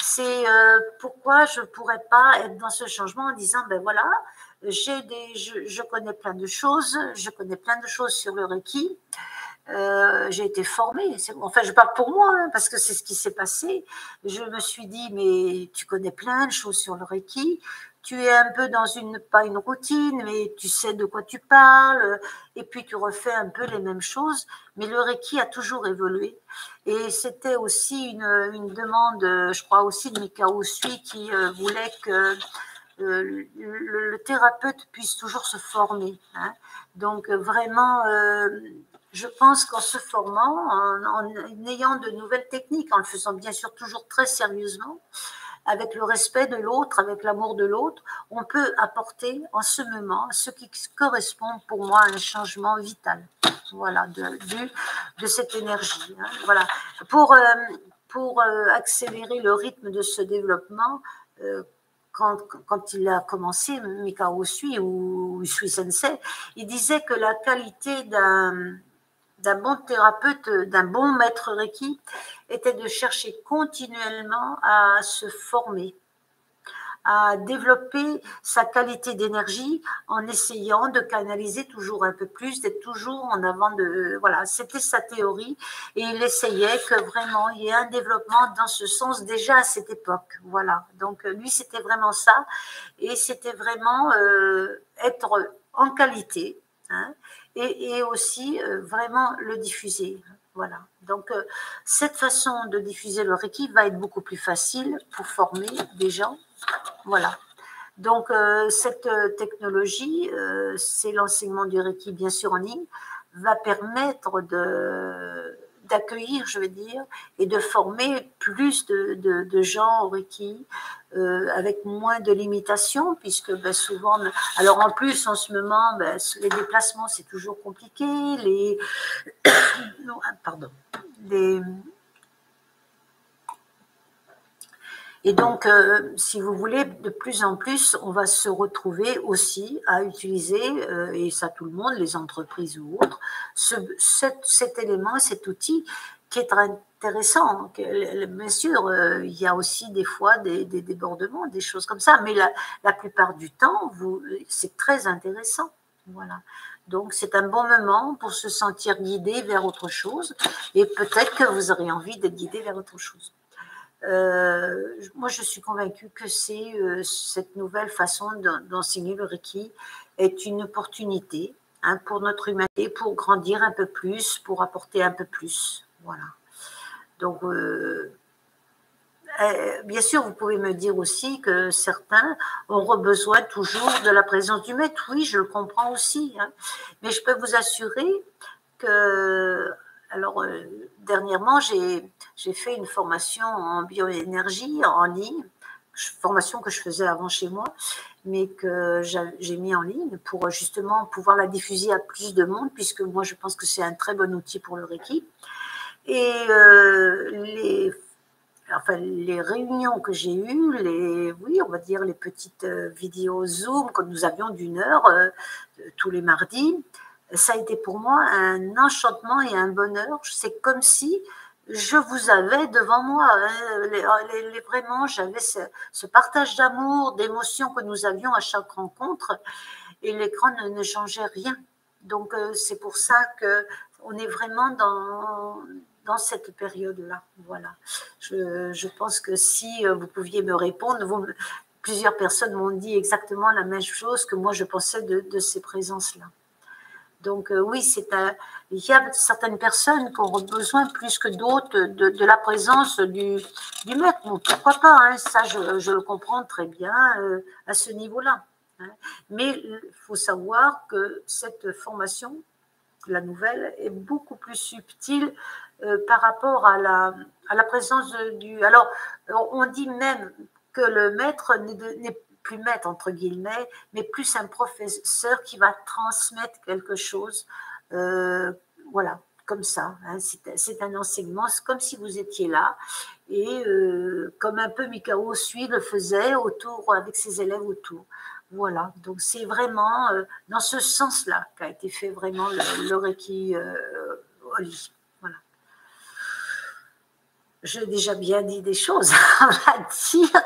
C'est euh, pourquoi je ne pourrais pas être dans ce changement en disant, ben voilà, j'ai des, je, connais plein de choses, je connais plein de choses sur le Reiki. Euh, j'ai été formée, enfin je parle pour moi hein, parce que c'est ce qui s'est passé. Je me suis dit mais tu connais plein de choses sur le Reiki, tu es un peu dans une, pas une routine, mais tu sais de quoi tu parles, et puis tu refais un peu les mêmes choses. Mais le Reiki a toujours évolué. Et c'était aussi une, une, demande, je crois aussi de Mikao Sui, qui euh, voulait que euh, le, thérapeute puisse toujours se former. Hein. Donc vraiment, euh, je pense qu'en se formant, en, en, ayant de nouvelles techniques, en le faisant bien sûr toujours très sérieusement, avec le respect de l'autre, avec l'amour de l'autre, on peut apporter en ce moment ce qui correspond pour moi à un changement vital. Voilà, de, cette énergie. Hein. Voilà. Pour, euh, euh, accélérer le rythme de ce développement, euh, quand, quand, il a commencé, Mikao Sui ou Sui Sensei, il disait que la qualité d'un d'un bon thérapeute, d'un bon maître Reiki, était de chercher continuellement à se former, à développer sa qualité d'énergie en essayant de canaliser toujours un peu plus, d'être toujours en avant de... Voilà, c'était sa théorie et il essayait que vraiment il y ait un développement dans ce sens déjà à cette époque. Voilà, donc lui c'était vraiment ça et c'était vraiment euh, être en qualité. Hein, et, aussi euh, vraiment le diffuser. Voilà. Donc, euh, cette façon de diffuser le Reiki va être beaucoup plus facile pour former des gens. Voilà. Donc, euh, cette technologie, c'est l'enseignement du Reiki, bien sûr, en ligne, va permettre de d'accueillir, je veux dire, et de former plus de, gens au Reiki euh, avec moins de limitations, puisque ben, souvent, alors en plus en ce moment, ben, les déplacements c'est toujours compliqué, les, pardon, les, Et donc, euh, si vous voulez, de plus en plus, on va se retrouver aussi à utiliser, euh, et ça tout le monde, les entreprises ou autres, ce, cet, élément, cet outil qui est intéressant. Bien sûr, euh, il y a aussi des fois des, débordements, des choses comme ça, mais la, la plupart du temps, c'est très intéressant. Voilà. Donc, c'est un bon moment pour se sentir guidé vers autre chose, et peut-être que vous aurez envie d'être guidé vers autre chose. Euh, moi, je suis convaincue que c'est euh, cette nouvelle façon d'enseigner le Reiki est une opportunité hein, pour notre humanité, pour grandir un peu plus, pour apporter un peu plus. Voilà. Donc, euh, eh, bien sûr, vous pouvez me dire aussi que certains auront besoin toujours de la présence du maître. Oui, je le comprends aussi. Hein. Mais je peux vous assurer que alors, euh, dernièrement, j'ai fait une formation en bioénergie en ligne, formation que je faisais avant chez moi, mais que j'ai mis en ligne pour justement pouvoir la diffuser à plus de monde, puisque moi, je pense que c'est un très bon outil pour le Reiki. Et euh, les, enfin, les réunions que j'ai eues, les, oui, on va dire les petites euh, vidéos Zoom que nous avions d'une heure tous les mardis, ça a été pour moi un enchantement et un bonheur. C'est comme si je vous avais devant moi. Hein. vraiment, j'avais ce, partage d'amour, d'émotions que nous avions à chaque rencontre, et l'écran ne, changeait rien. Donc euh, c'est pour ça que on est vraiment dans dans cette période-là. Voilà. Je, pense que si euh, vous pouviez me répondre, plusieurs personnes m'ont dit exactement la même chose que moi je pensais de ces présences-là. Donc euh, oui, c'est il y a certaines personnes qui ont besoin plus que d'autres de, la présence du, maître. pourquoi pas hein, Ça, je, le comprends très bien euh, à ce niveau-là. Hein. Mais il faut savoir que cette formation, la nouvelle, est beaucoup plus subtile euh, par rapport à la, à la présence du... Alors, on dit même que le maître n'est plus maître, entre guillemets, mais plus un professeur qui va transmettre quelque chose. Euh, voilà, comme ça. Hein. c'est un enseignement, c'est comme si vous étiez là. Et euh, comme un peu Mikao Sui le faisait autour, avec ses élèves autour. Voilà, donc c'est vraiment euh, dans ce sens-là qu'a été fait vraiment le, Reiki Oli. J'ai déjà bien dit des choses à dire,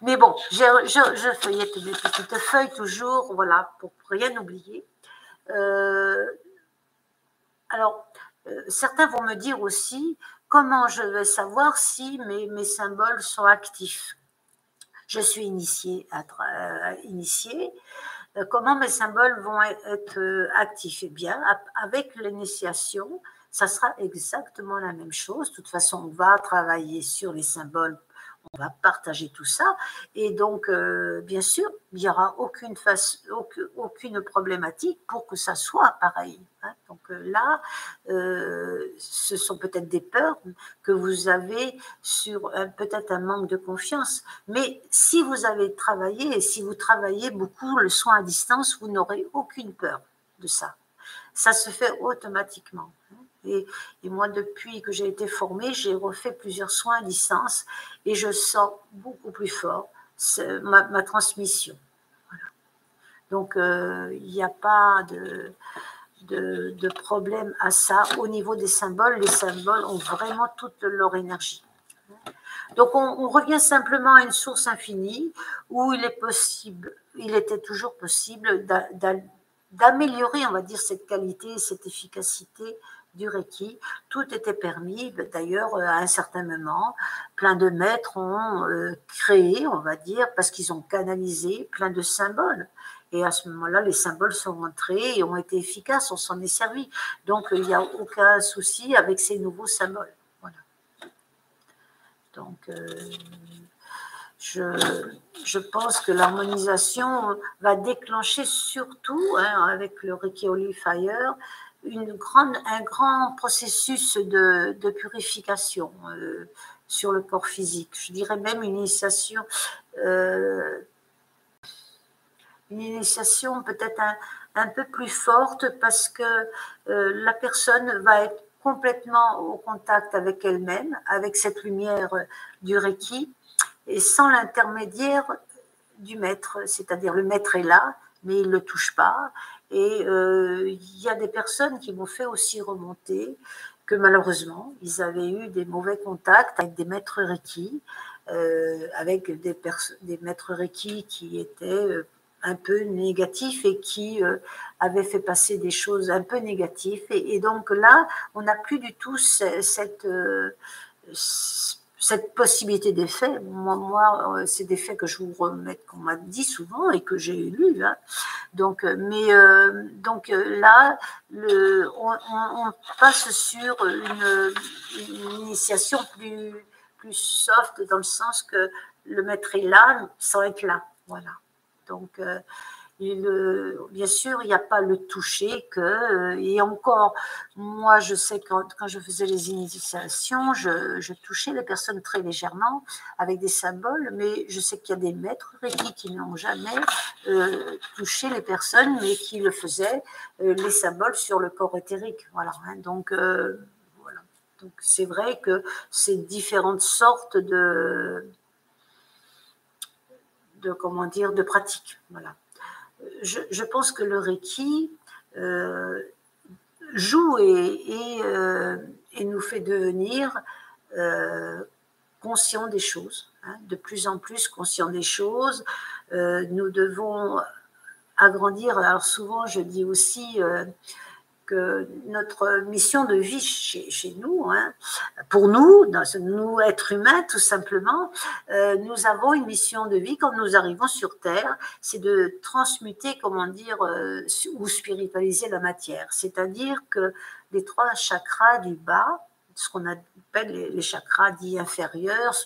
mais bon, je, je, feuillette mes petites feuilles toujours, voilà, pour rien oublier. Euh, alors, euh, certains vont me dire aussi comment je vais savoir si mes, symboles sont actifs? Je suis initiée, euh, comment mes symboles vont être actifs? Eh bien, avec l'initiation, ça sera exactement la même chose. De toute façon, on va travailler sur les symboles on va partager tout ça. Et donc, euh, bien sûr, il n'y aura aucune, problématique pour que ça soit pareil. Hein. Donc euh, là, euh, ce sont peut-être des peurs que vous avez sur peut-être un manque de confiance. Mais si vous avez travaillé et si vous travaillez beaucoup le soin à distance, vous n'aurez aucune peur de ça. Ça se fait automatiquement. Et, moi, depuis que j'ai été formée, j'ai refait plusieurs soins à distance et je sens beaucoup plus fort ma, transmission. Donc, euh, il n'y a pas de, de, problème à ça. Au niveau des symboles, les symboles ont vraiment toute leur énergie. Donc, on, revient simplement à une source infinie où il est possible, il était toujours possible d'améliorer, on va dire, cette qualité, cette efficacité du Reiki. Tout était permis. D'ailleurs, euh, à un certain moment, plein de maîtres ont euh, créé, on va dire, parce qu'ils ont canalisé plein de symboles. Et à ce moment-là, les symboles sont rentrés et ont été efficaces, on s'en est servi. Donc, il n'y a aucun souci avec ces nouveaux symboles. Voilà. Donc, euh, je, je, pense que l'harmonisation va déclencher surtout, hein, avec le Reiki Holy Fire, une grande, un grand processus de, de purification euh, sur le corps physique. Je dirais même une initiation, euh, une initiation peut-être un, un, peu plus forte parce que euh, la personne va être complètement au contact avec elle-même, avec cette lumière du Reiki, et sans l'intermédiaire du maître, c'est-à-dire le maître est là, mais il ne le touche pas, et euh, il y a des personnes qui m'ont fait aussi remonter que malheureusement, ils avaient eu des mauvais contacts avec des maîtres Reiki, euh, avec des, des maîtres Reiki qui étaient euh, un peu négatifs et qui avaient fait passer des choses un peu négatives. Et, donc là, on n'a plus du tout cette cette possibilité d'effet, moi, moi euh, c'est des faits que je vous remets, qu'on m'a dit souvent et que j'ai lu. Hein. Donc, euh, mais euh, donc là, on, passe sur une, initiation plus, plus soft dans le sens que le maître est là sans être là. Voilà. Donc, bien sûr, il n'y a pas le toucher que. Euh, et encore, moi, je sais quand, quand je faisais les initiations, je, touchais les personnes très légèrement avec des symboles, mais je sais qu'il y a des maîtres qui n'ont jamais euh, touché les personnes, mais qui le faisaient, euh, les symboles sur le corps éthérique. Voilà. Hein. donc, c'est vrai que c'est différentes sortes de de comment dire de pratiques voilà je, pense que le Reiki euh, joue euh, et, nous fait devenir euh, conscients des choses, hein, de plus en plus conscients des choses. nous devons agrandir. Alors souvent, je dis aussi que notre mission de vie chez, nous, hein, pour nous, nous êtres humains tout simplement, euh, nous avons une mission de vie quand nous arrivons sur Terre, c'est de transmuter, comment dire, euh, ou spiritualiser la matière. C'est-à-dire que les trois chakras du bas, ce qu'on appelle les, chakras dits inférieurs,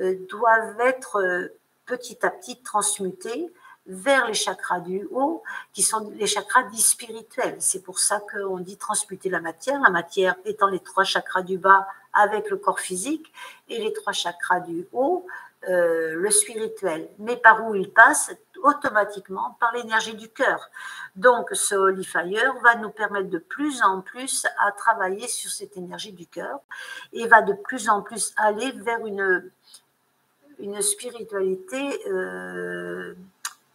euh, doivent être petit à petit transmutés vers les chakras du haut, qui sont les chakras dits spirituels. C'est pour ça qu'on dit transmuter la matière, la matière étant les trois chakras du bas avec le corps physique, et les trois chakras du haut, euh, le spirituel. Mais par où il passe? Automatiquement par l'énergie du cœur. Donc ce Holy Fire va nous permettre de plus en plus à travailler sur cette énergie du cœur et va de plus en plus aller vers une, une spiritualité euh,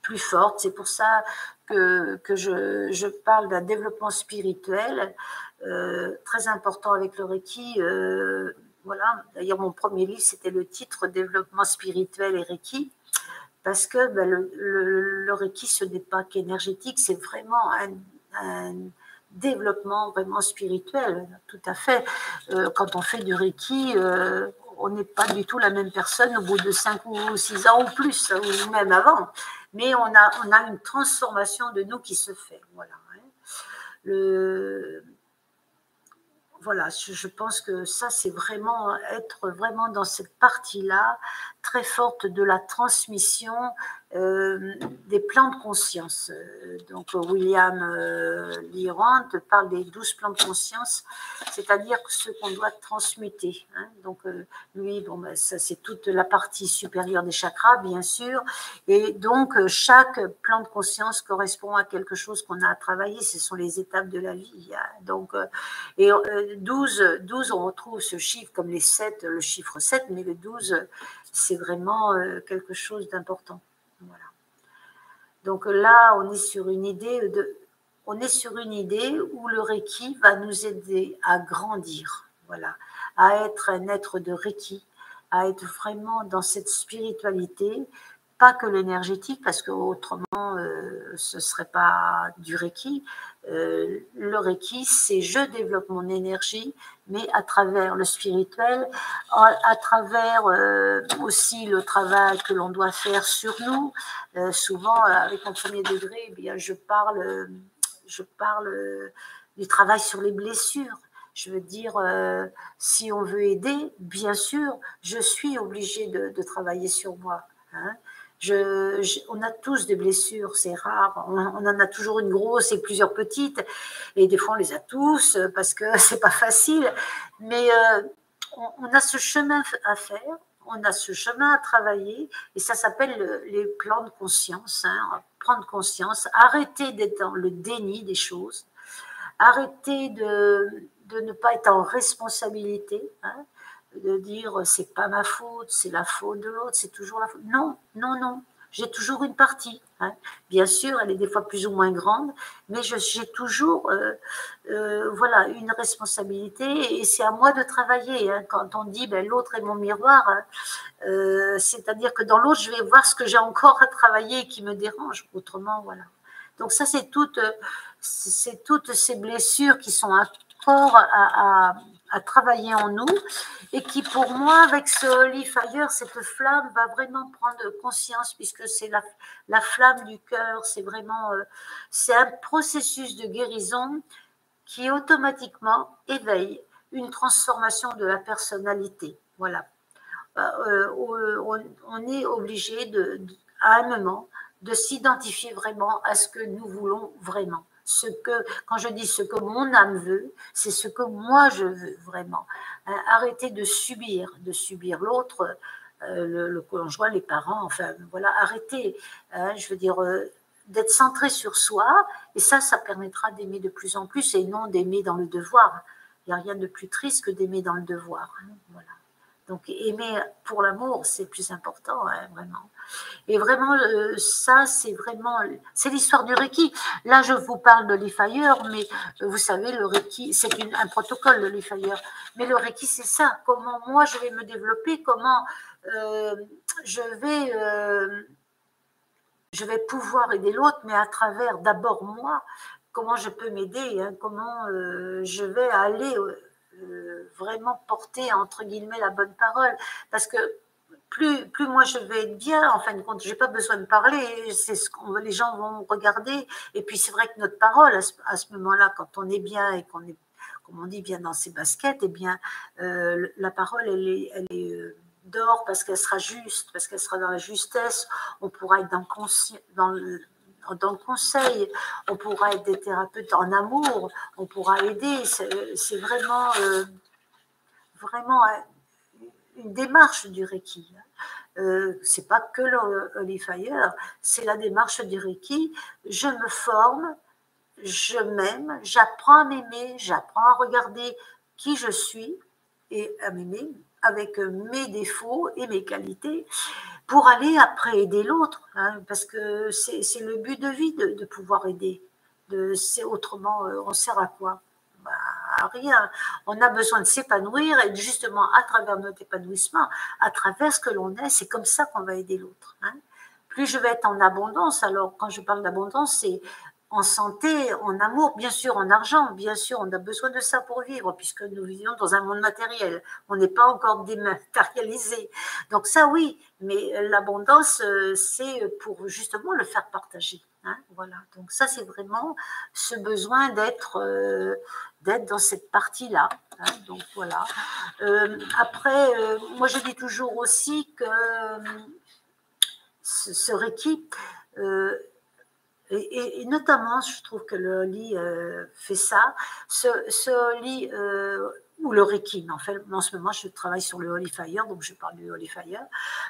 plus forte. C'est pour ça que, je, parle d'un développement spirituel euh, très important avec le Reiki. Euh, voilà, d'ailleurs, mon premier livre, c'était le titre Développement spirituel et Reiki, parce que ben, le, Reiki, ce n'est pas qu'énergétique, c'est vraiment un, développement vraiment spirituel, tout à fait. Euh, quand on fait du Reiki, on n'est pas du tout la même personne au bout de 5 ou 6 ans ou plus, ou même avant. Mais on a, on a une transformation de nous qui se fait. Voilà. Hein. Voilà, je, pense que ça, c'est vraiment être vraiment dans cette partie-là très forte de la transmission euh, des plans de conscience. Euh, donc William euh, parle des douze plans de conscience, c'est-à-dire ce qu'on doit transmuter. Hein. Donc lui, bon, ben, ça c'est toute la partie supérieure des chakras, bien sûr, et donc chaque plan de conscience correspond à quelque chose qu'on a à travailler. Ce sont les étapes de la vie. Hein. Donc et 12, 12, on retrouve ce chiffre comme les 7, le chiffre 7, mais le 12, c'est vraiment quelque chose d'important. Donc là, on est sur une idée on est sur une idée où le Reiki va nous aider à grandir, voilà, à être un être de Reiki, à être vraiment dans cette spiritualité, pas que l'énergétique, parce que autrement, euh, ce serait pas du Reiki. Euh, le Reiki, c'est je développe mon énergie, mais à travers le spirituel, à, travers euh, aussi le travail que l'on doit faire sur nous. Souvent, avec mon premier degré, eh bien, je parle, je parle du travail sur les blessures. Je veux dire, si on veut aider, bien sûr, je suis obligée de, de travailler sur moi. Hein on a tous des blessures, c'est rare. On, en a toujours une grosse et plusieurs petites, et des fois on les a tous parce que c'est pas facile. Mais euh, on, a ce chemin à faire, on a ce chemin à travailler, et ça s'appelle les plans de conscience. Hein. prendre conscience, arrêter d'être dans le déni des choses, arrêter de, de ne pas être en responsabilité. Hein de dire c'est pas ma faute, c'est la faute de l'autre, c'est toujours la faute. Non, non, non. J'ai toujours une partie. Hein. Bien sûr, elle est des fois plus ou moins grande, mais j'ai toujours euh, euh, voilà, une responsabilité et c'est à moi de travailler. Hein. Quand on dit ben, l'autre est mon miroir, hein, euh, c'est-à-dire que dans l'autre, je vais voir ce que j'ai encore à travailler et qui me dérange. Autrement, voilà. Donc ça, c'est toutes, toutes ces blessures qui sont encore à travailler en nous et qui pour moi avec ce Holy Fire, cette flamme va vraiment prendre conscience puisque c'est la, la, flamme du cœur, c'est vraiment euh, c'est un processus de guérison qui automatiquement éveille une transformation de la personnalité. Voilà. Euh, euh, on, on, est obligé de, à un moment de s'identifier vraiment à ce que nous voulons vraiment ce que, quand je dis ce que mon âme veut, c'est ce que moi je veux vraiment. Hein, arrêter de subir, de subir l'autre, euh, le, conjoint, les parents, enfin voilà, arrêter. Hein, je veux dire, euh, d'être centré sur soi, et ça, ça permettra d'aimer de plus en plus et non d'aimer dans le devoir. Il n'y a rien de plus triste que d'aimer dans le devoir. Hein, voilà. Donc aimer pour l'amour, c'est plus important, hein, vraiment. Et vraiment, euh, ça, c'est vraiment, c'est l'histoire du Reiki. Là, je vous parle de l'E-Fire, mais euh, vous savez, le Reiki, c'est un protocole, le l'E-Fire. Mais le Reiki, c'est ça. Comment moi, je vais me développer, comment euh, je vais... je vais pouvoir aider l'autre, mais à travers d'abord moi, comment je peux m'aider, hein, comment je vais aller euh, vraiment porter entre guillemets la bonne parole parce que plus, plus moi je vais être bien, en fin de compte, j'ai pas besoin de parler, c'est ce qu'on les gens vont regarder. Et puis c'est vrai que notre parole, à ce, moment-là, quand on est bien et qu'on est, comme on dit, bien dans ses baskets, et eh bien, euh, la parole, elle est, elle est, euh, d'or parce qu'elle sera juste, parce qu'elle sera dans la justesse. On pourra être dans, dans, le, dans le conseil, on pourra être des thérapeutes en amour, on pourra aider. C'est vraiment, euh, vraiment une démarche du Reiki. Euh, c'est pas que le Fire, c'est la démarche du Reiki. Je me forme, je m'aime, j'apprends à m'aimer, j'apprends à regarder qui je suis et à m'aimer avec mes défauts et mes qualités pour aller après aider l'autre, hein, parce que c'est le but de vie de, pouvoir aider. De, autrement, euh, on sert à quoi? Bah, rien. On a besoin de s'épanouir et justement à travers notre épanouissement, à travers ce que l'on est, c'est comme ça qu'on va aider l'autre. Hein. Plus je vais être en abondance, alors quand je parle d'abondance, c'est en santé, en amour, bien sûr en argent, bien sûr, on a besoin de ça pour vivre, puisque nous vivons dans un monde matériel. On n'est pas encore dématérialisé. Donc ça, oui, mais l'abondance, euh, c'est pour justement le faire partager. Hein, voilà. Donc ça, c'est vraiment ce besoin d'être euh, dans cette partie-là. Hein. donc voilà. Euh, après, moi, je dis toujours aussi que ce, ce Reiki et, notamment, je trouve que le lit euh, fait ça. Ce, lit, euh, ou le Reiki, en fait, en ce moment, je travaille sur le Holy Fire, donc je parle du Holy Fire,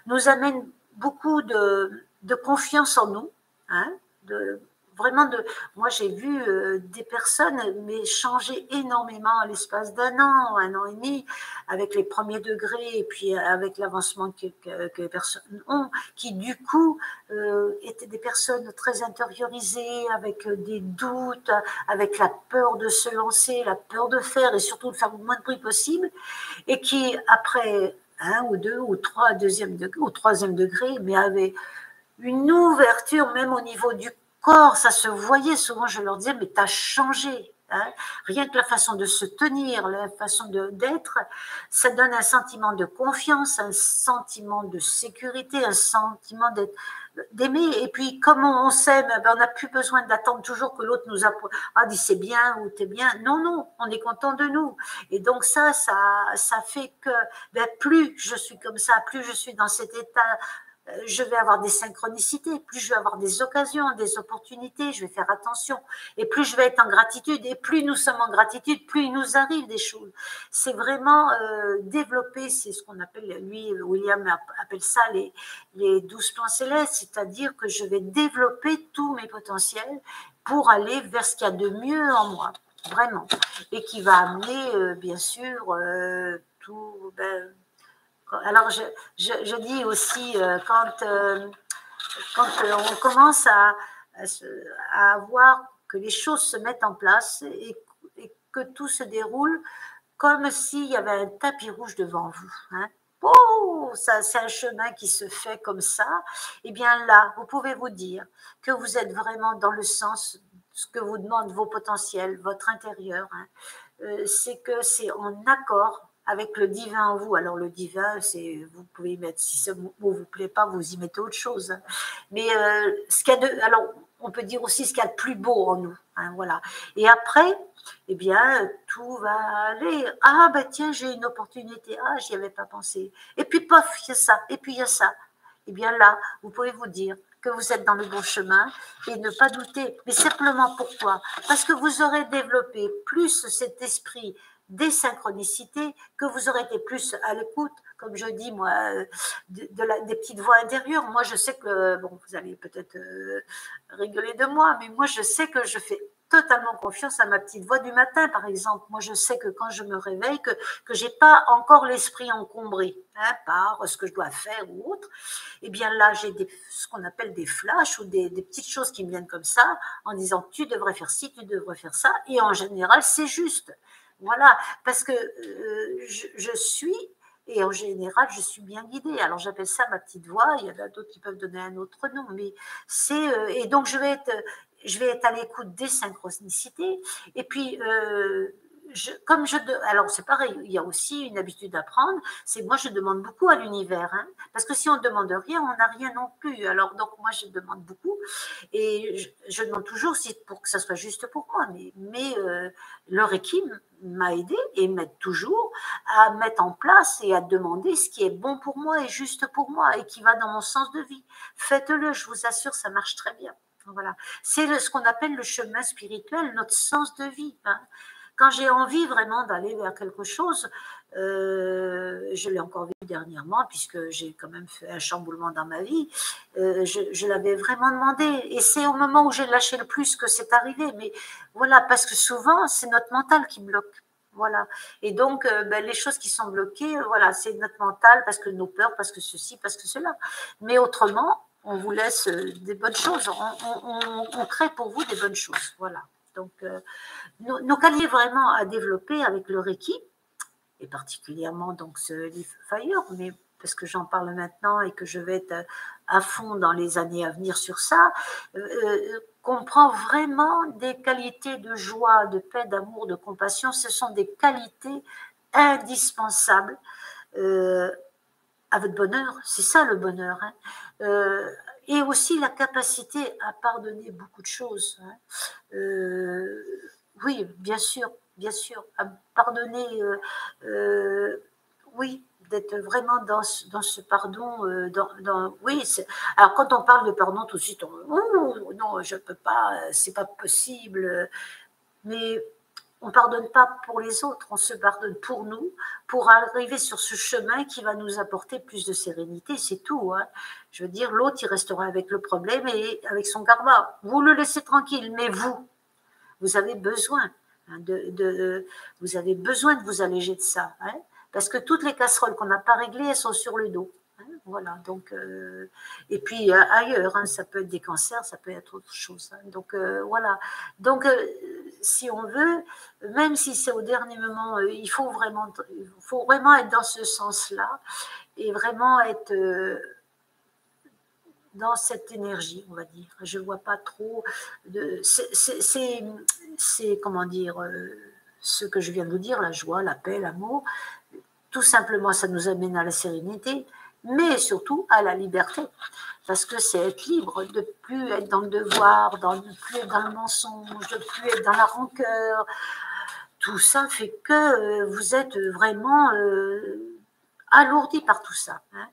nous amène beaucoup de, de confiance en nous, hein, de, vraiment de. Moi, j'ai vu euh, des personnes mais changer énormément à l'espace d'un an, un an et demi, avec les premiers degrés et puis avec l'avancement que, les personnes ont, qui du coup euh, étaient des personnes très intériorisées, avec des doutes, avec la peur de se lancer, la peur de faire et surtout de faire le moins de bruit possible, et qui après un ou deux ou trois deuxième degré ou troisième degré, mais avaient une ouverture même au niveau du corps, ça se voyait. Souvent, je leur disais, mais tu as changé. Hein. Rien que la façon de se tenir, la façon d'être, ça donne un sentiment de confiance, un sentiment de sécurité, un sentiment d'aimer. Et puis, comme on, s'aime, ben, on n'a plus besoin d'attendre toujours que l'autre nous a ah, dit c'est bien ou t'es bien. Non, non, on est content de nous. Et donc ça, ça, ça fait que ben, plus je suis comme ça, plus je suis dans cet état je vais avoir des synchronicités, plus je vais avoir des occasions, des opportunités, je vais faire attention. Et plus je vais être en gratitude, et plus nous sommes en gratitude, plus il nous arrive des choses. C'est vraiment euh, développer, c'est ce qu'on appelle, lui, William appelle ça les, les douze plans célestes, c'est-à-dire que je vais développer tous mes potentiels pour aller vers ce qu'il y a de mieux en moi, vraiment. Et qui va amener, euh, bien sûr, tout... Ben, alors, je, dis aussi, euh, quand, euh, quand euh, on commence à, à, voir que les choses se mettent en place et, que tout se déroule comme s'il y avait un tapis rouge devant vous. Hein. Oh, ça, c'est un chemin qui se fait comme ça. Et eh bien là, vous pouvez vous dire que vous êtes vraiment dans le sens ce que vous demandent vos potentiels, votre intérieur. Hein. c'est que c'est en accord avec le divin en vous. Alors le divin, c'est vous pouvez y mettre si ça ne vous, plaît pas, vous y mettez autre chose. Mais euh, ce qu'il y a de, alors on peut dire aussi ce qu'il y a de plus beau en nous. Hein, voilà. Et après, eh bien, tout va aller. Ah ben tiens, j'ai une opportunité. Ah, j'y avais pas pensé. Et puis pof, il y a ça. Et puis il y a ça. Eh bien là, vous pouvez vous dire que vous êtes dans le bon chemin et ne pas douter. Mais simplement pourquoi? Parce que vous aurez développé plus cet esprit des synchronicités, que vous aurez été plus à l'écoute, comme je dis, moi, euh, de, la, des petites voix intérieures. Moi, je sais que, bon, vous allez peut-être euh, rigoler de moi, mais moi, je sais que je fais totalement confiance à ma petite voix du matin, par exemple. Moi, je sais que quand je me réveille, que que j'ai pas encore l'esprit encombré hein, par ce que je dois faire ou autre. Eh bien là, j'ai ce qu'on appelle des flashs ou des, des, petites choses qui me viennent comme ça, en disant tu devrais faire ci, tu devrais faire ça. Et en général, c'est juste. Voilà, parce que euh, je, suis, et en général, je suis bien guidée. Alors j'appelle ça ma petite voix, il y en a d'autres qui peuvent donner un autre nom, mais c'est... Euh, et donc je vais être, je vais être à l'écoute des synchronicités, et puis... Comme je, alors c'est pareil, il y a aussi une habitude à prendre, c'est moi je demande beaucoup à l'univers, hein, parce que si on demande rien, on n'a rien non plus. Alors donc moi je demande beaucoup et je, demande toujours si, pour que ça soit juste pour moi, mais, mais euh, m'a aidé et m'aide toujours à mettre en place et à demander ce qui est bon pour moi et juste pour moi et qui va dans mon sens de vie. Faites-le, je vous assure, ça marche très bien. Voilà. C'est ce qu'on appelle le chemin spirituel, notre sens de vie. Hein. Quand j'ai envie vraiment d'aller vers quelque chose, euh, je l'ai encore vu dernièrement, puisque j'ai quand même fait un chamboulement dans ma vie, euh, je, l'avais vraiment demandé. Et c'est au moment où j'ai lâché le plus que c'est arrivé. Mais voilà, parce que souvent, c'est notre mental qui bloque. Voilà. Et donc, euh, ben, les choses qui sont bloquées, voilà, c'est notre mental, parce que nos peurs, parce que ceci, parce que cela. Mais autrement, on vous laisse des bonnes choses. On, crée pour vous des bonnes choses. Voilà. Donc, nos, nos vraiment à développer avec le Reiki, et particulièrement donc ce livre Fire, mais parce que j'en parle maintenant et que je vais être à fond dans les années à venir sur ça, euh, euh, comprend vraiment des qualités de joie, de paix, d'amour, de compassion. Ce sont des qualités indispensables euh, à votre bonheur. C'est ça le bonheur. Hein. et aussi la capacité à pardonner beaucoup de choses. Hein. Oui, bien sûr, bien sûr, à pardonner, euh, euh, oui, d'être vraiment dans, ce pardon. Euh, oui, alors quand on parle de pardon, tout de suite, on, oh, non, je ne peux pas, c'est pas possible. Mais on ne pardonne pas pour les autres, on se pardonne pour nous, pour arriver sur ce chemin qui va nous apporter plus de sérénité, c'est tout. Hein. Je veux dire, l'autre, il restera avec le problème et avec son karma. Vous le laissez tranquille, mais vous, vous avez besoin Hein, de, vous avez besoin de vous alléger de ça, hein, parce que toutes les casseroles qu'on n'a pas réglées, elles sont sur le dos. Hein, voilà, donc, euh, et puis euh, ailleurs, ça peut être des cancers, ça peut être autre chose. donc euh, voilà. Donc si on veut, même si c'est au dernier moment, il faut vraiment, faut vraiment être dans ce sens-là et vraiment être dans cette énergie, on va dire. Je ne vois pas trop de. C'est, comment dire, euh, ce que je viens de vous dire, la joie, la paix, l'amour. Tout simplement, ça nous amène à la sérénité, mais surtout à la liberté. Parce que c'est être libre, de plus être dans le devoir, de ne plus être dans le mensonge, de plus être dans la rancœur. Tout ça fait que euh, vous êtes vraiment euh, alourdi par tout ça. Hein.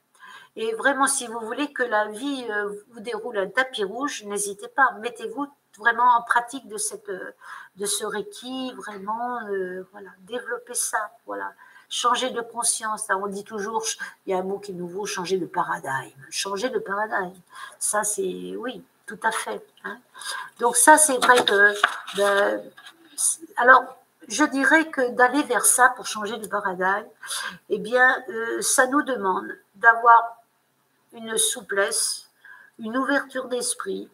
Et vraiment, si vous voulez que la vie euh, vous déroule un tapis rouge, n'hésitez pas, mettez-vous vraiment en pratique de, cette, euh, de ce Reiki, vraiment, euh, voilà, développez ça, voilà. Changer de conscience, on dit toujours, il y a un mot qui est nouveau, changer de paradigme. Changer de paradigme, ça c'est, oui, tout à fait. Hein. Donc ça, c'est vrai que, ben, alors, je dirais que d'aller vers ça pour changer de paradigme, eh bien, ça nous demande d'avoir une souplesse, une ouverture d'esprit,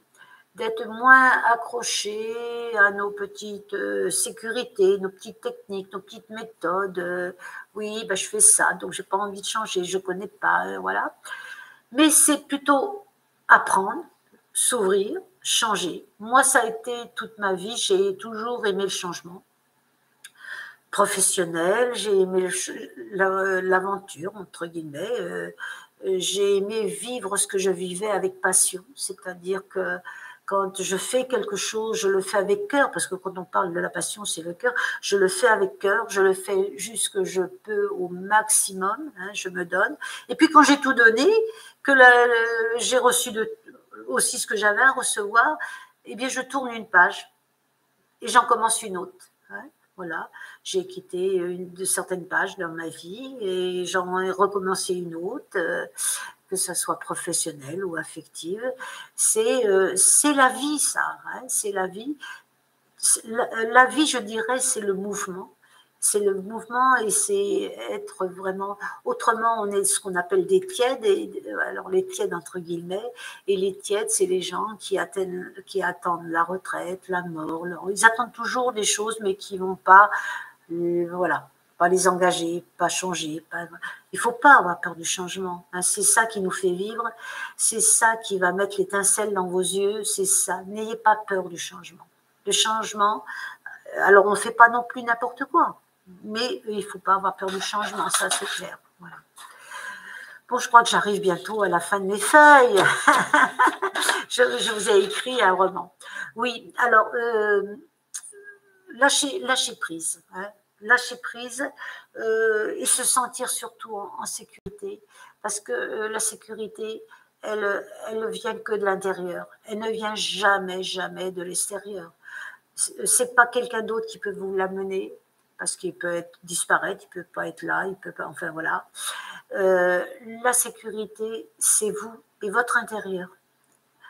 d'être moins accroché à nos petites euh, sécurités, nos petites techniques, nos petites méthodes. Euh, oui, ben, je fais ça, donc j'ai pas envie de changer, je connais pas, euh, voilà. Mais c'est plutôt apprendre, s'ouvrir, changer. Moi, ça a été toute ma vie, j'ai toujours aimé le changement professionnel, j'ai aimé l'aventure, entre guillemets. Euh, j'ai aimé vivre ce que je vivais avec passion, c'est-à-dire que quand je fais quelque chose, je le fais avec cœur, parce que quand on parle de la passion, c'est le cœur. Je le fais avec cœur, je le fais juste que je peux au maximum, hein, je me donne. Et puis quand j'ai tout donné, que j'ai reçu aussi ce que j'avais à recevoir, eh bien je tourne une page et j'en commence une autre. Hein. Voilà, j'ai quitté une de certaines pages dans ma vie et j'en ai recommencé une autre, euh, que ce soit professionnelle ou affective. C'est euh, la vie, ça. Hein, c'est la vie. la, vie, je dirais, c'est le mouvement c'est le mouvement et c'est être vraiment autrement on est ce qu'on appelle des tièdes alors les tièdes entre guillemets et les tièdes c'est les gens qui attendent la retraite la mort ils attendent toujours des choses mais qui vont pas euh, voilà pas les engager pas changer pas, il faut pas avoir peur du changement hein. c'est ça qui nous fait vivre c'est ça qui va mettre l'étincelle dans vos yeux c'est ça. N'ayez pas peur du changement. Le changement Alors, on ne fait pas non plus n'importe quoi, mais il ne faut pas avoir peur du changement, ça c'est clair. Bon, je crois que j'arrive bientôt à la fin de mes feuilles. je, vous ai écrit un roman. Oui, alors, euh, lâcher, lâcher prise. Hein. lâcher prise euh, et se sentir surtout en, sécurité. Parce que euh, la sécurité, elle, elle ne vient que de l'intérieur. Elle ne vient jamais, jamais de l'extérieur. C'est pas quelqu'un d'autre qui peut vous l'amener parce qu'il peut être, disparaître, il peut pas être là, il peut pas, enfin voilà. Euh, la sécurité, c'est vous et votre intérieur.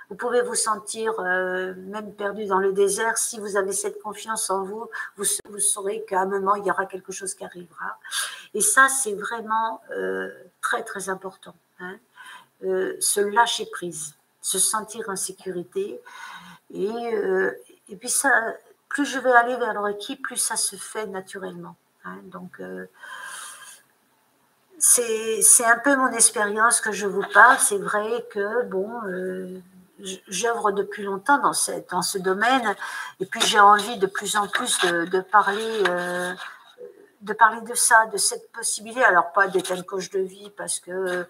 Vous pouvez vous sentir euh, même perdu dans le désert. Si vous avez cette confiance en vous, vous, saurez qu'à un moment, il y aura quelque chose qui arrivera. Et ça, c'est vraiment euh, très, très important. Hein. se lâcher prise, se sentir en sécurité. Et puis ça, plus je vais aller vers leur équipe, plus ça se fait naturellement. Hein. Donc, euh, c'est un peu mon expérience que je vous parle. C'est vrai que, bon, euh, j'œuvre depuis longtemps dans, cette, dans ce domaine, et puis j'ai envie de plus en plus de, parler. Euh, de parler de ça, de cette possibilité. Alors, pas d'être un coach de vie parce que,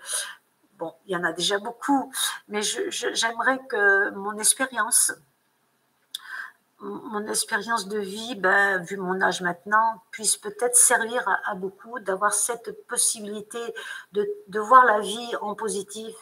bon, il y en a déjà beaucoup, mais j'aimerais que mon expérience, mon expérience de vie, ben, vu mon âge maintenant, puisse peut-être servir à, beaucoup, d'avoir cette possibilité de, de, voir la vie en positif,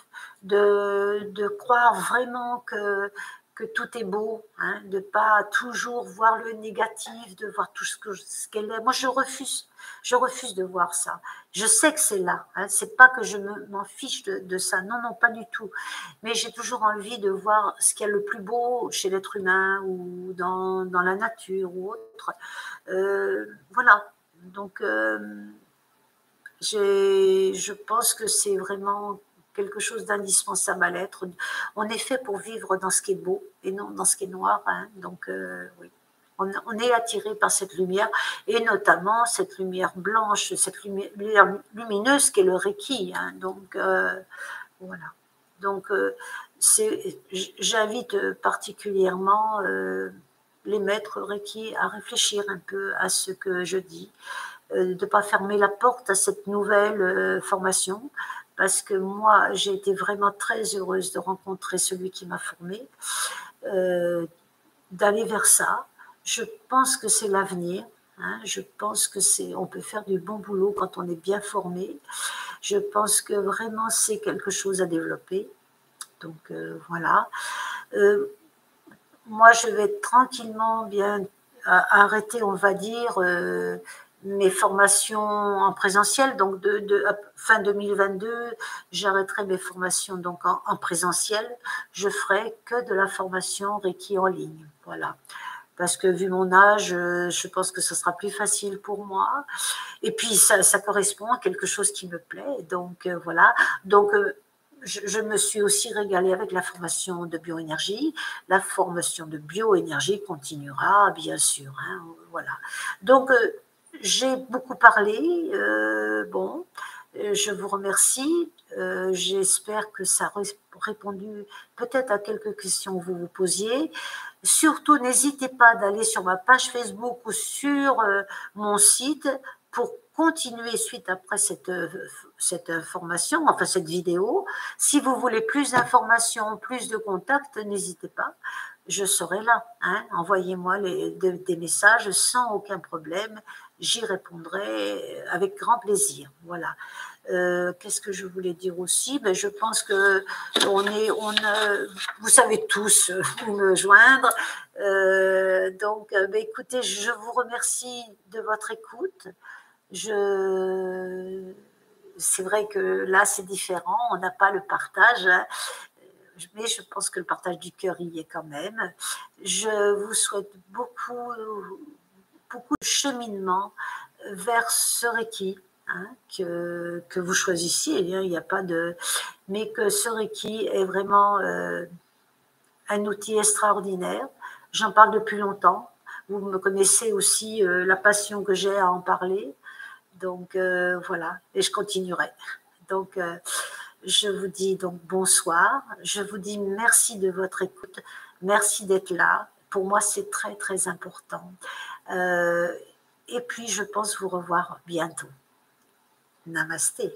de, de croire vraiment que, que tout est beau, hein, de pas toujours voir le négatif, de voir tout ce qu'elle est. Moi, je refuse, je refuse de voir ça. Je sais que c'est là. Hein, c'est pas que je m'en fiche de, ça. Non, non, pas du tout. Mais j'ai toujours envie de voir ce qu'il y a le plus beau chez l'être humain ou dans, dans, la nature ou autre. Euh, voilà. Donc, euh, je pense que c'est vraiment quelque chose d'indispensable à l'être. On est fait pour vivre dans ce qui est beau et non dans ce qui est noir. Hein. Donc, euh, oui. On, est attiré par cette lumière et notamment cette lumière blanche, cette lumière lumineuse qui est le Reiki. Hein. Donc, euh, voilà. Donc, euh, j'invite particulièrement les maîtres Reiki à réfléchir un peu à ce que je dis, de ne pas fermer la porte à cette nouvelle formation, parce que moi, j'ai été vraiment très heureuse de rencontrer celui qui m'a formée, euh, d'aller vers ça. Je pense que c'est l'avenir. Hein. je pense que c'est, on peut faire du bon boulot quand on est bien formé. Je pense que vraiment c'est quelque chose à développer. Donc euh, voilà. Euh, moi, je vais tranquillement bien arrêter, on va dire, mes formations en présentiel. Donc, fin 2022, j'arrêterai mes formations donc en, présentiel. Je ferai que de la formation Reiki en ligne. Voilà. Parce que vu mon âge, je pense que ce sera plus facile pour moi. Et puis, ça, correspond à quelque chose qui me plaît. Donc, euh, voilà. Donc, euh, je, me suis aussi régalée avec la formation de bioénergie. La formation de bioénergie continuera, bien sûr. Hein, voilà. Donc, euh, j'ai beaucoup parlé. Euh, bon, euh, je vous remercie. Euh, j'espère que ça a répondu peut-être à quelques questions que vous vous posiez. Surtout, n'hésitez pas d'aller sur ma page Facebook ou sur mon site pour continuer suite après cette, cette information, enfin cette vidéo. Si vous voulez plus d'informations, plus de contacts, n'hésitez pas je serai là. Hein. Envoyez-moi des messages sans aucun problème j'y répondrai avec grand plaisir. Voilà. Euh, qu'est-ce que je voulais dire aussi? Ben, Je pense que on est, on vous savez tous où me joindre. Euh, donc, euh, ben, écoutez, je vous remercie de votre écoute. Je, c'est vrai que là, c'est différent. On n'a pas le partage. Hein. mais je pense que le partage du cœur y est quand même. Je vous souhaite beaucoup beaucoup de cheminement vers ce Reiki hein, que, que, vous choisissiez. Il n'y a pas de. Mais que ce Reiki est vraiment euh, un outil extraordinaire. J'en parle depuis longtemps. Vous me connaissez aussi euh, la passion que j'ai à en parler. Donc euh, voilà, et je continuerai. Donc je vous dis donc bonsoir. Je vous dis merci de votre écoute. Merci d'être là pour moi, c'est très, très important. Et puis, je pense vous revoir bientôt. Namasté.